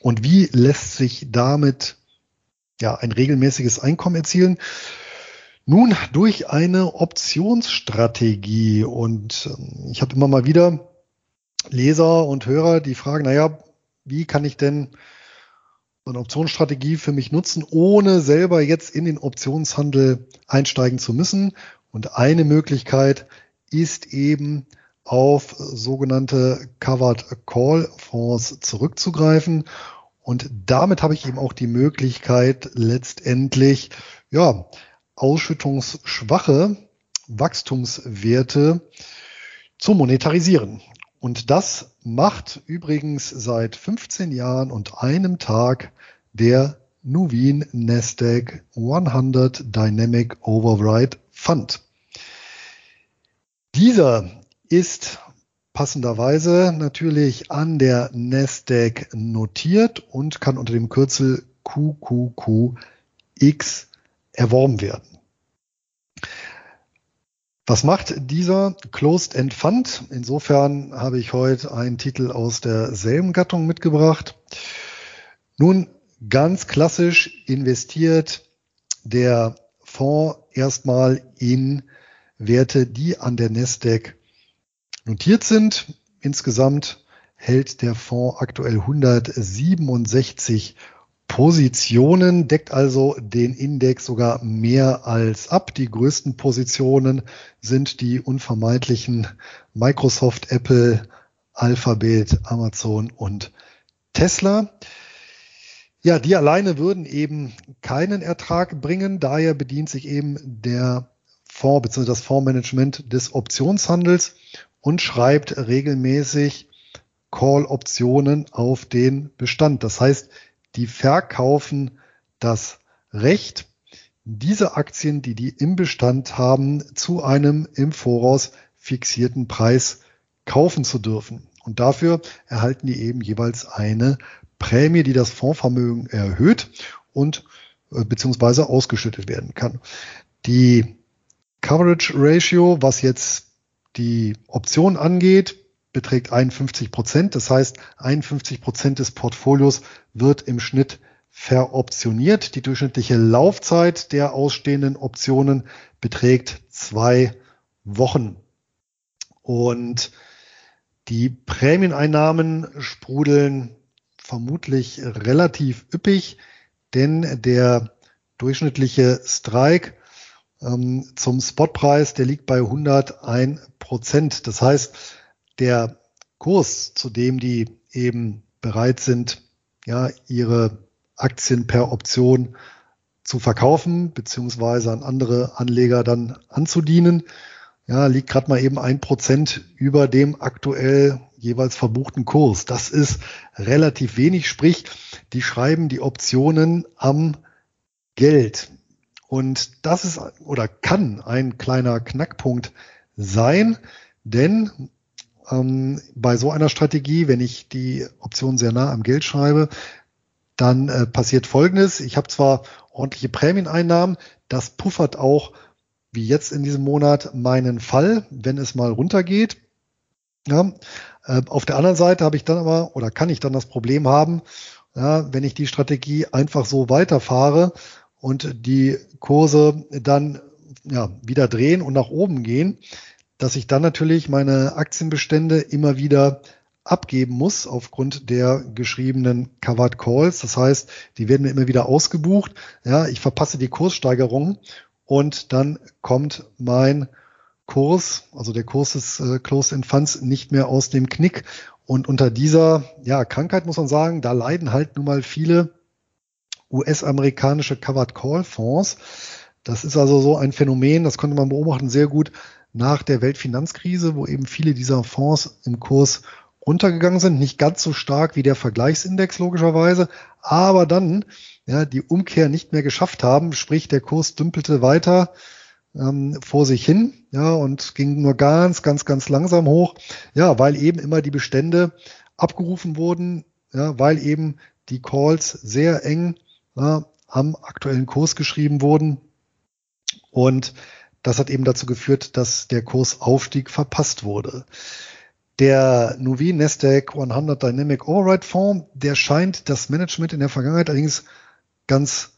Speaker 1: Und wie lässt sich damit ja ein regelmäßiges Einkommen erzielen? Nun, durch eine Optionsstrategie. Und ähm, ich habe immer mal wieder Leser und Hörer, die fragen, naja, wie kann ich denn eine Optionsstrategie für mich nutzen, ohne selber jetzt in den Optionshandel einsteigen zu müssen? Und eine Möglichkeit ist eben auf sogenannte Covered Call Fonds zurückzugreifen. Und damit habe ich eben auch die Möglichkeit, letztendlich, ja, ausschüttungsschwache Wachstumswerte zu monetarisieren. Und das macht übrigens seit 15 Jahren und einem Tag der Nuveen Nasdaq 100 Dynamic Override Fund. Dieser ist passenderweise natürlich an der Nasdaq notiert und kann unter dem Kürzel QQQX erworben werden. Was macht dieser Closed-End Fund? Insofern habe ich heute einen Titel aus derselben Gattung mitgebracht. Nun, ganz klassisch investiert der Fonds erstmal in Werte, die an der Nasdaq notiert sind. Insgesamt hält der Fonds aktuell 167 Positionen, deckt also den Index sogar mehr als ab. Die größten Positionen sind die unvermeidlichen Microsoft, Apple, Alphabet, Amazon und Tesla. Ja, die alleine würden eben keinen Ertrag bringen. Daher bedient sich eben der Fonds bzw. das Fondsmanagement des Optionshandels und schreibt regelmäßig Call-Optionen auf den Bestand. Das heißt, die verkaufen das Recht, diese Aktien, die die im Bestand haben, zu einem im Voraus fixierten Preis kaufen zu dürfen. Und dafür erhalten die eben jeweils eine Prämie, die das Fondsvermögen erhöht und äh, beziehungsweise ausgeschüttet werden kann. Die Coverage Ratio, was jetzt die Option angeht, beträgt 51 Prozent. Das heißt, 51 Prozent des Portfolios wird im Schnitt veroptioniert. Die durchschnittliche Laufzeit der ausstehenden Optionen beträgt zwei Wochen. Und die Prämieneinnahmen sprudeln vermutlich relativ üppig, denn der durchschnittliche Strike ähm, zum Spotpreis, der liegt bei 101 Prozent. Das heißt, der Kurs, zu dem die eben bereit sind, ja, ihre Aktien per Option zu verkaufen, beziehungsweise an andere Anleger dann anzudienen, ja, liegt gerade mal eben ein Prozent über dem aktuell jeweils verbuchten Kurs. Das ist relativ wenig, sprich, die schreiben die Optionen am Geld. Und das ist oder kann ein kleiner Knackpunkt sein, denn ähm, bei so einer Strategie, wenn ich die Option sehr nah am Geld schreibe, dann äh, passiert Folgendes. Ich habe zwar ordentliche Prämieneinnahmen, das puffert auch, wie jetzt in diesem Monat, meinen Fall, wenn es mal runtergeht. Ja, äh, auf der anderen Seite habe ich dann aber oder kann ich dann das Problem haben, ja, wenn ich die Strategie einfach so weiterfahre und die Kurse dann ja, wieder drehen und nach oben gehen, dass ich dann natürlich meine Aktienbestände immer wieder abgeben muss aufgrund der geschriebenen Covered Calls. Das heißt, die werden mir immer wieder ausgebucht. Ja, ich verpasse die Kurssteigerung und dann kommt mein Kurs, also der Kurs des äh, Closed in Funds, nicht mehr aus dem Knick. Und unter dieser ja, Krankheit muss man sagen, da leiden halt nun mal viele US-amerikanische Covered Call Fonds. Das ist also so ein Phänomen, das konnte man beobachten sehr gut nach der Weltfinanzkrise, wo eben viele dieser Fonds im Kurs runtergegangen sind, nicht ganz so stark wie der Vergleichsindex logischerweise, aber dann ja die Umkehr nicht mehr geschafft haben, sprich der Kurs dümpelte weiter ähm, vor sich hin, ja und ging nur ganz, ganz, ganz langsam hoch, ja, weil eben immer die Bestände abgerufen wurden, ja, weil eben die Calls sehr eng ja, am aktuellen Kurs geschrieben wurden und das hat eben dazu geführt, dass der Kursaufstieg verpasst wurde. Der Nuvi Nasdaq 100 Dynamic Override Fonds, der scheint das Management in der Vergangenheit allerdings ganz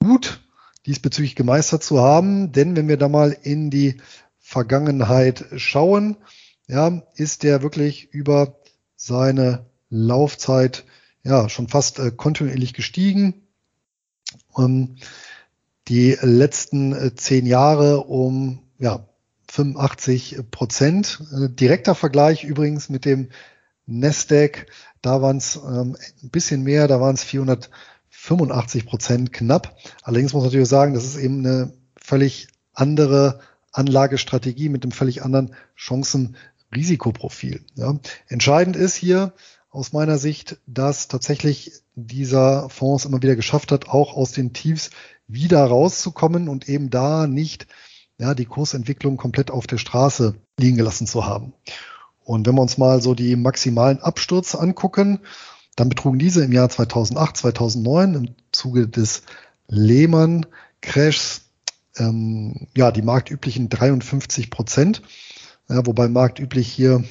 Speaker 1: gut diesbezüglich gemeistert zu haben, denn wenn wir da mal in die Vergangenheit schauen, ja, ist der wirklich über seine Laufzeit ja schon fast äh, kontinuierlich gestiegen. Ähm, die letzten äh, zehn Jahre um ja, 85 Prozent. Äh, direkter Vergleich übrigens mit dem Nasdaq, da waren es ähm, ein bisschen mehr, da waren es 485 Prozent knapp. Allerdings muss man natürlich sagen, das ist eben eine völlig andere Anlagestrategie mit einem völlig anderen Chancen-Risikoprofil. Ja. Entscheidend ist hier aus meiner Sicht, dass tatsächlich dieser Fonds immer wieder geschafft hat, auch aus den Tiefs wieder rauszukommen und eben da nicht ja, die Kursentwicklung komplett auf der Straße liegen gelassen zu haben. Und wenn wir uns mal so die maximalen Abstürze angucken, dann betrugen diese im Jahr 2008, 2009 im Zuge des Lehman Crashs ähm, ja die marktüblichen 53 Prozent, ja, wobei marktüblich hier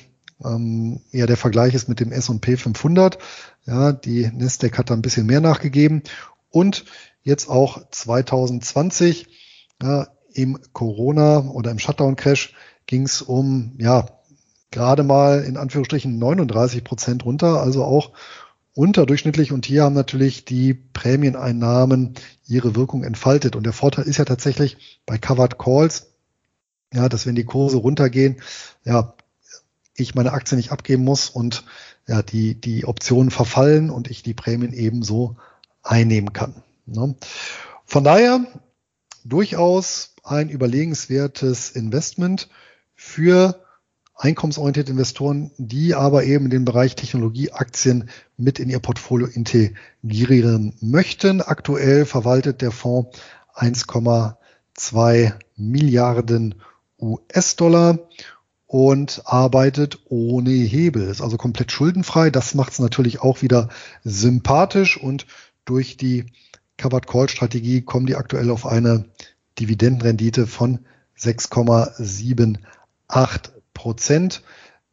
Speaker 1: ähm, eher der Vergleich ist mit dem S&P 500. Ja, die Nasdaq hat da ein bisschen mehr nachgegeben und jetzt auch 2020 ja, im Corona oder im Shutdown-Crash ging es um ja gerade mal in Anführungsstrichen 39 Prozent runter, also auch unterdurchschnittlich. Und hier haben natürlich die Prämieneinnahmen ihre Wirkung entfaltet. Und der Vorteil ist ja tatsächlich bei Covered Calls, ja, dass wenn die Kurse runtergehen, ja, ich meine Aktie nicht abgeben muss und ja, die, die Optionen verfallen und ich die Prämien ebenso einnehmen kann. Ne? Von daher durchaus ein überlegenswertes Investment für einkommensorientierte Investoren, die aber eben den Bereich Technologieaktien mit in ihr Portfolio integrieren möchten. Aktuell verwaltet der Fonds 1,2 Milliarden US-Dollar und arbeitet ohne Hebel. Ist also komplett schuldenfrei. Das macht es natürlich auch wieder sympathisch und durch die Covered Call Strategie kommen die aktuell auf eine Dividendenrendite von 6,78 Prozent.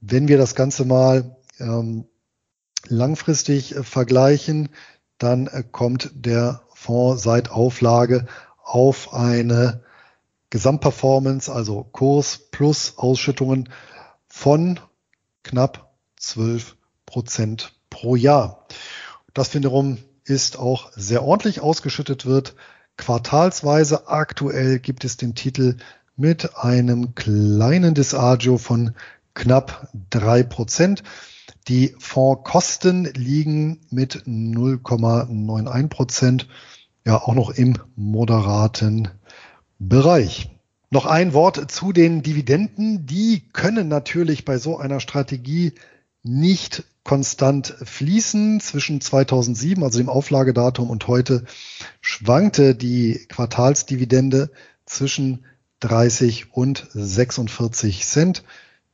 Speaker 1: Wenn wir das Ganze mal ähm, langfristig äh, vergleichen, dann äh, kommt der Fonds seit Auflage auf eine Gesamtperformance, also Kurs plus Ausschüttungen von knapp 12 Prozent pro Jahr. Das wiederum ist auch sehr ordentlich ausgeschüttet wird. Quartalsweise aktuell gibt es den Titel mit einem kleinen Disagio von knapp drei Prozent. Die Fondskosten liegen mit 0,91 Prozent ja auch noch im moderaten Bereich. Noch ein Wort zu den Dividenden. Die können natürlich bei so einer Strategie nicht konstant fließen. Zwischen 2007, also dem Auflagedatum und heute, schwankte die Quartalsdividende zwischen 30 und 46 Cent.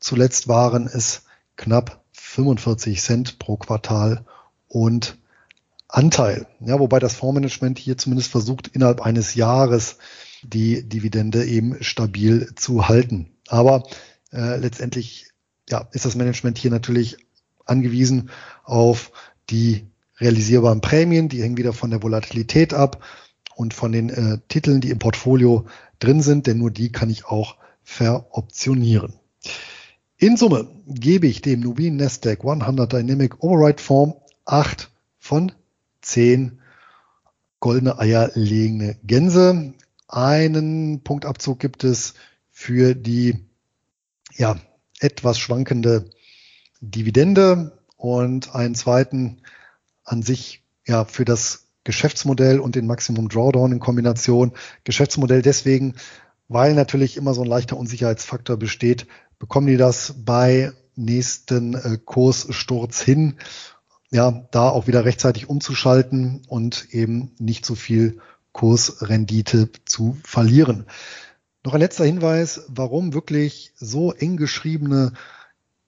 Speaker 1: Zuletzt waren es knapp 45 Cent pro Quartal und Anteil. Ja, wobei das Fondsmanagement hier zumindest versucht, innerhalb eines Jahres die Dividende eben stabil zu halten. Aber äh, letztendlich ja, ist das Management hier natürlich angewiesen auf die realisierbaren Prämien. Die hängen wieder von der Volatilität ab und von den äh, Titeln, die im Portfolio drin sind, denn nur die kann ich auch veroptionieren. In Summe gebe ich dem Nubin Nasdaq 100 Dynamic Override Form 8 von 10 goldene Eier legende Gänse. Einen Punktabzug gibt es für die ja, etwas schwankende Dividende und einen zweiten an sich ja für das Geschäftsmodell und den Maximum Drawdown in Kombination. Geschäftsmodell deswegen, weil natürlich immer so ein leichter Unsicherheitsfaktor besteht. Bekommen die das bei nächsten äh, Kurssturz hin? Ja, da auch wieder rechtzeitig umzuschalten und eben nicht zu viel Kursrendite zu verlieren. Noch ein letzter Hinweis, warum wirklich so eng geschriebene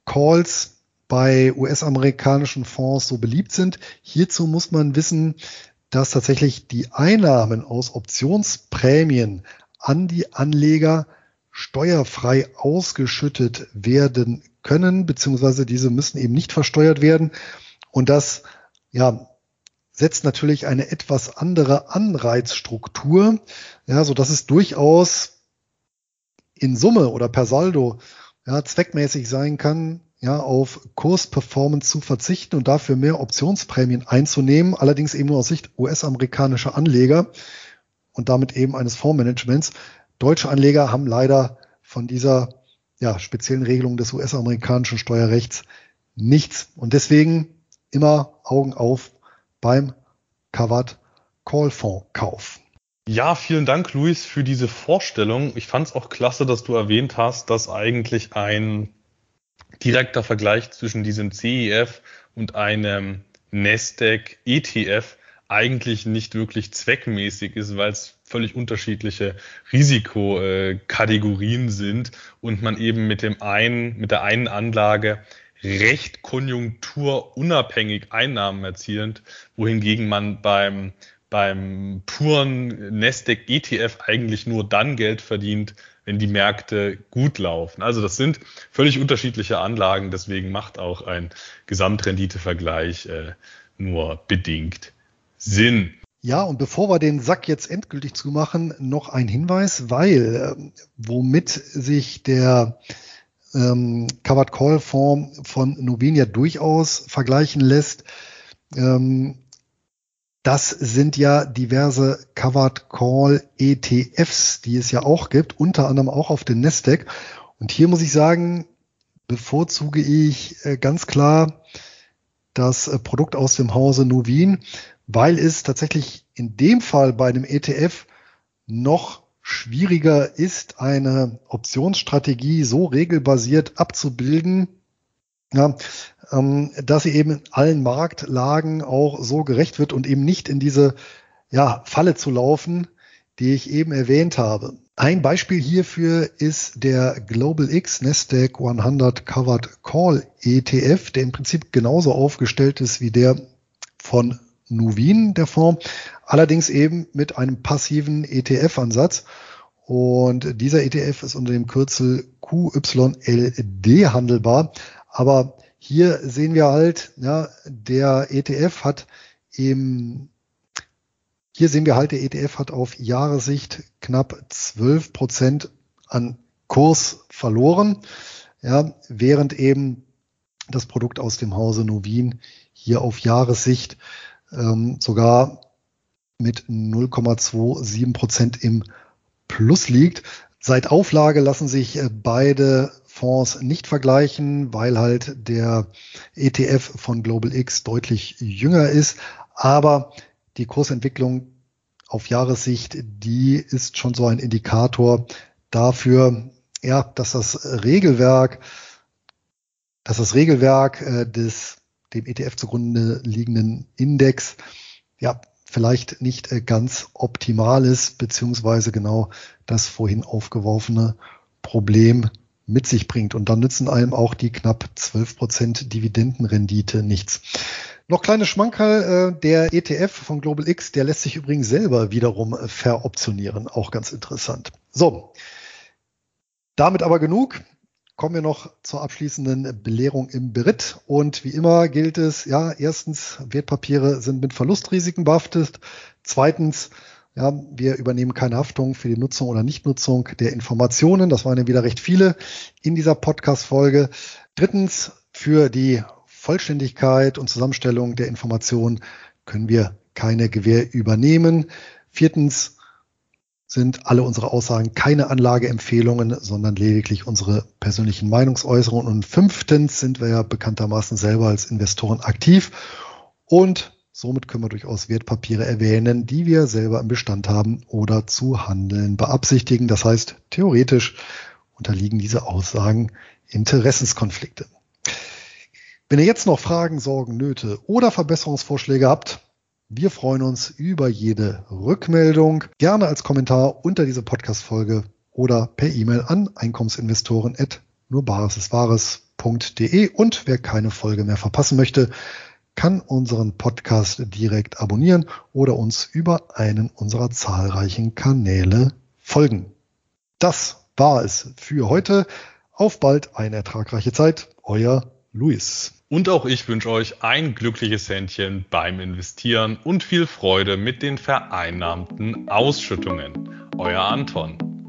Speaker 1: Calls bei US-amerikanischen Fonds so beliebt sind. Hierzu muss man wissen, dass tatsächlich die Einnahmen aus Optionsprämien an die Anleger steuerfrei ausgeschüttet werden können, beziehungsweise diese müssen eben nicht versteuert werden. Und das ja, setzt natürlich eine etwas andere Anreizstruktur, ja, so dass es durchaus in Summe oder per Saldo ja, zweckmäßig sein kann, ja, auf Kursperformance zu verzichten und dafür mehr Optionsprämien einzunehmen, allerdings eben nur aus Sicht US-amerikanischer Anleger und damit eben eines Fondsmanagements. Deutsche Anleger haben leider von dieser ja, speziellen Regelung des US-amerikanischen Steuerrechts nichts. Und deswegen immer Augen auf beim Covered Call Fonds Kauf.
Speaker 2: Ja, vielen Dank, Luis, für diese Vorstellung. Ich fand es auch klasse, dass du erwähnt hast, dass eigentlich ein direkter Vergleich zwischen diesem CEF und einem Nasdaq ETF eigentlich nicht wirklich zweckmäßig ist, weil es völlig unterschiedliche Risikokategorien sind und man eben mit dem einen, mit der einen Anlage recht konjunkturunabhängig Einnahmen erzielt, wohingegen man beim beim puren Nasdaq ETF eigentlich nur dann Geld verdient, wenn die Märkte gut laufen. Also das sind völlig unterschiedliche Anlagen, deswegen macht auch ein Gesamtrenditevergleich äh, nur bedingt Sinn.
Speaker 1: Ja, und bevor wir den Sack jetzt endgültig zumachen, noch ein Hinweis, weil äh, womit sich der ähm, Covered Call Fonds von Novenia durchaus vergleichen lässt, ähm, das sind ja diverse Covered Call ETFs, die es ja auch gibt, unter anderem auch auf den Nasdaq. Und hier muss ich sagen, bevorzuge ich äh, ganz klar das äh, Produkt aus dem Hause Nuvin, weil es tatsächlich in dem Fall bei einem ETF noch schwieriger ist, eine Optionsstrategie so regelbasiert abzubilden, ja, ähm, dass sie eben in allen Marktlagen auch so gerecht wird und eben nicht in diese ja, Falle zu laufen, die ich eben erwähnt habe. Ein Beispiel hierfür ist der Global X Nasdaq 100 Covered Call ETF, der im Prinzip genauso aufgestellt ist wie der von Nuvin, der Fonds, allerdings eben mit einem passiven ETF-Ansatz. Und dieser ETF ist unter dem Kürzel QYLD handelbar. Aber hier sehen wir halt, ja, der ETF hat im, hier sehen wir halt, der ETF hat auf Jahressicht knapp 12 Prozent an Kurs verloren, ja, während eben das Produkt aus dem Hause Novin hier auf Jahressicht ähm, sogar mit 0,27 Prozent im Plus liegt. Seit Auflage lassen sich äh, beide Fonds nicht vergleichen, weil halt der ETF von Global X deutlich jünger ist. Aber die Kursentwicklung auf Jahressicht, die ist schon so ein Indikator dafür, ja, dass das Regelwerk dass das Regelwerk äh, des dem ETF zugrunde liegenden Index ja vielleicht nicht äh, ganz optimal ist, beziehungsweise genau das vorhin aufgeworfene Problem mit sich bringt. Und dann nützen einem auch die knapp 12 Prozent Dividendenrendite nichts. Noch kleine Schmankerl, äh, der ETF von Global X, der lässt sich übrigens selber wiederum äh, veroptionieren. Auch ganz interessant. So, damit aber genug. Kommen wir noch zur abschließenden Belehrung im Beritt. Und wie immer gilt es, ja, erstens, Wertpapiere sind mit Verlustrisiken behaftet. Zweitens, ja, wir übernehmen keine Haftung für die Nutzung oder Nichtnutzung der Informationen. Das waren ja wieder recht viele in dieser Podcast-Folge. Drittens, für die Vollständigkeit und Zusammenstellung der Informationen können wir keine Gewähr übernehmen. Viertens, sind alle unsere Aussagen keine Anlageempfehlungen, sondern lediglich unsere persönlichen Meinungsäußerungen. Und fünftens sind wir ja bekanntermaßen selber als Investoren aktiv und somit können wir durchaus Wertpapiere erwähnen, die wir selber im Bestand haben oder zu handeln beabsichtigen. Das heißt, theoretisch unterliegen diese Aussagen Interessenskonflikte. Wenn ihr jetzt noch Fragen, Sorgen, Nöte oder Verbesserungsvorschläge habt, wir freuen uns über jede Rückmeldung. Gerne als Kommentar unter diese Podcast-Folge oder per E-Mail an einkommensinvestoren.nurbasiswahres.de. Und wer keine Folge mehr verpassen möchte, kann unseren Podcast direkt abonnieren oder uns über einen unserer zahlreichen Kanäle folgen. Das war es für heute. Auf bald eine ertragreiche Zeit. Euer Luis.
Speaker 2: Und auch ich wünsche euch ein glückliches Händchen beim Investieren und viel Freude mit den vereinnahmten Ausschüttungen. Euer Anton.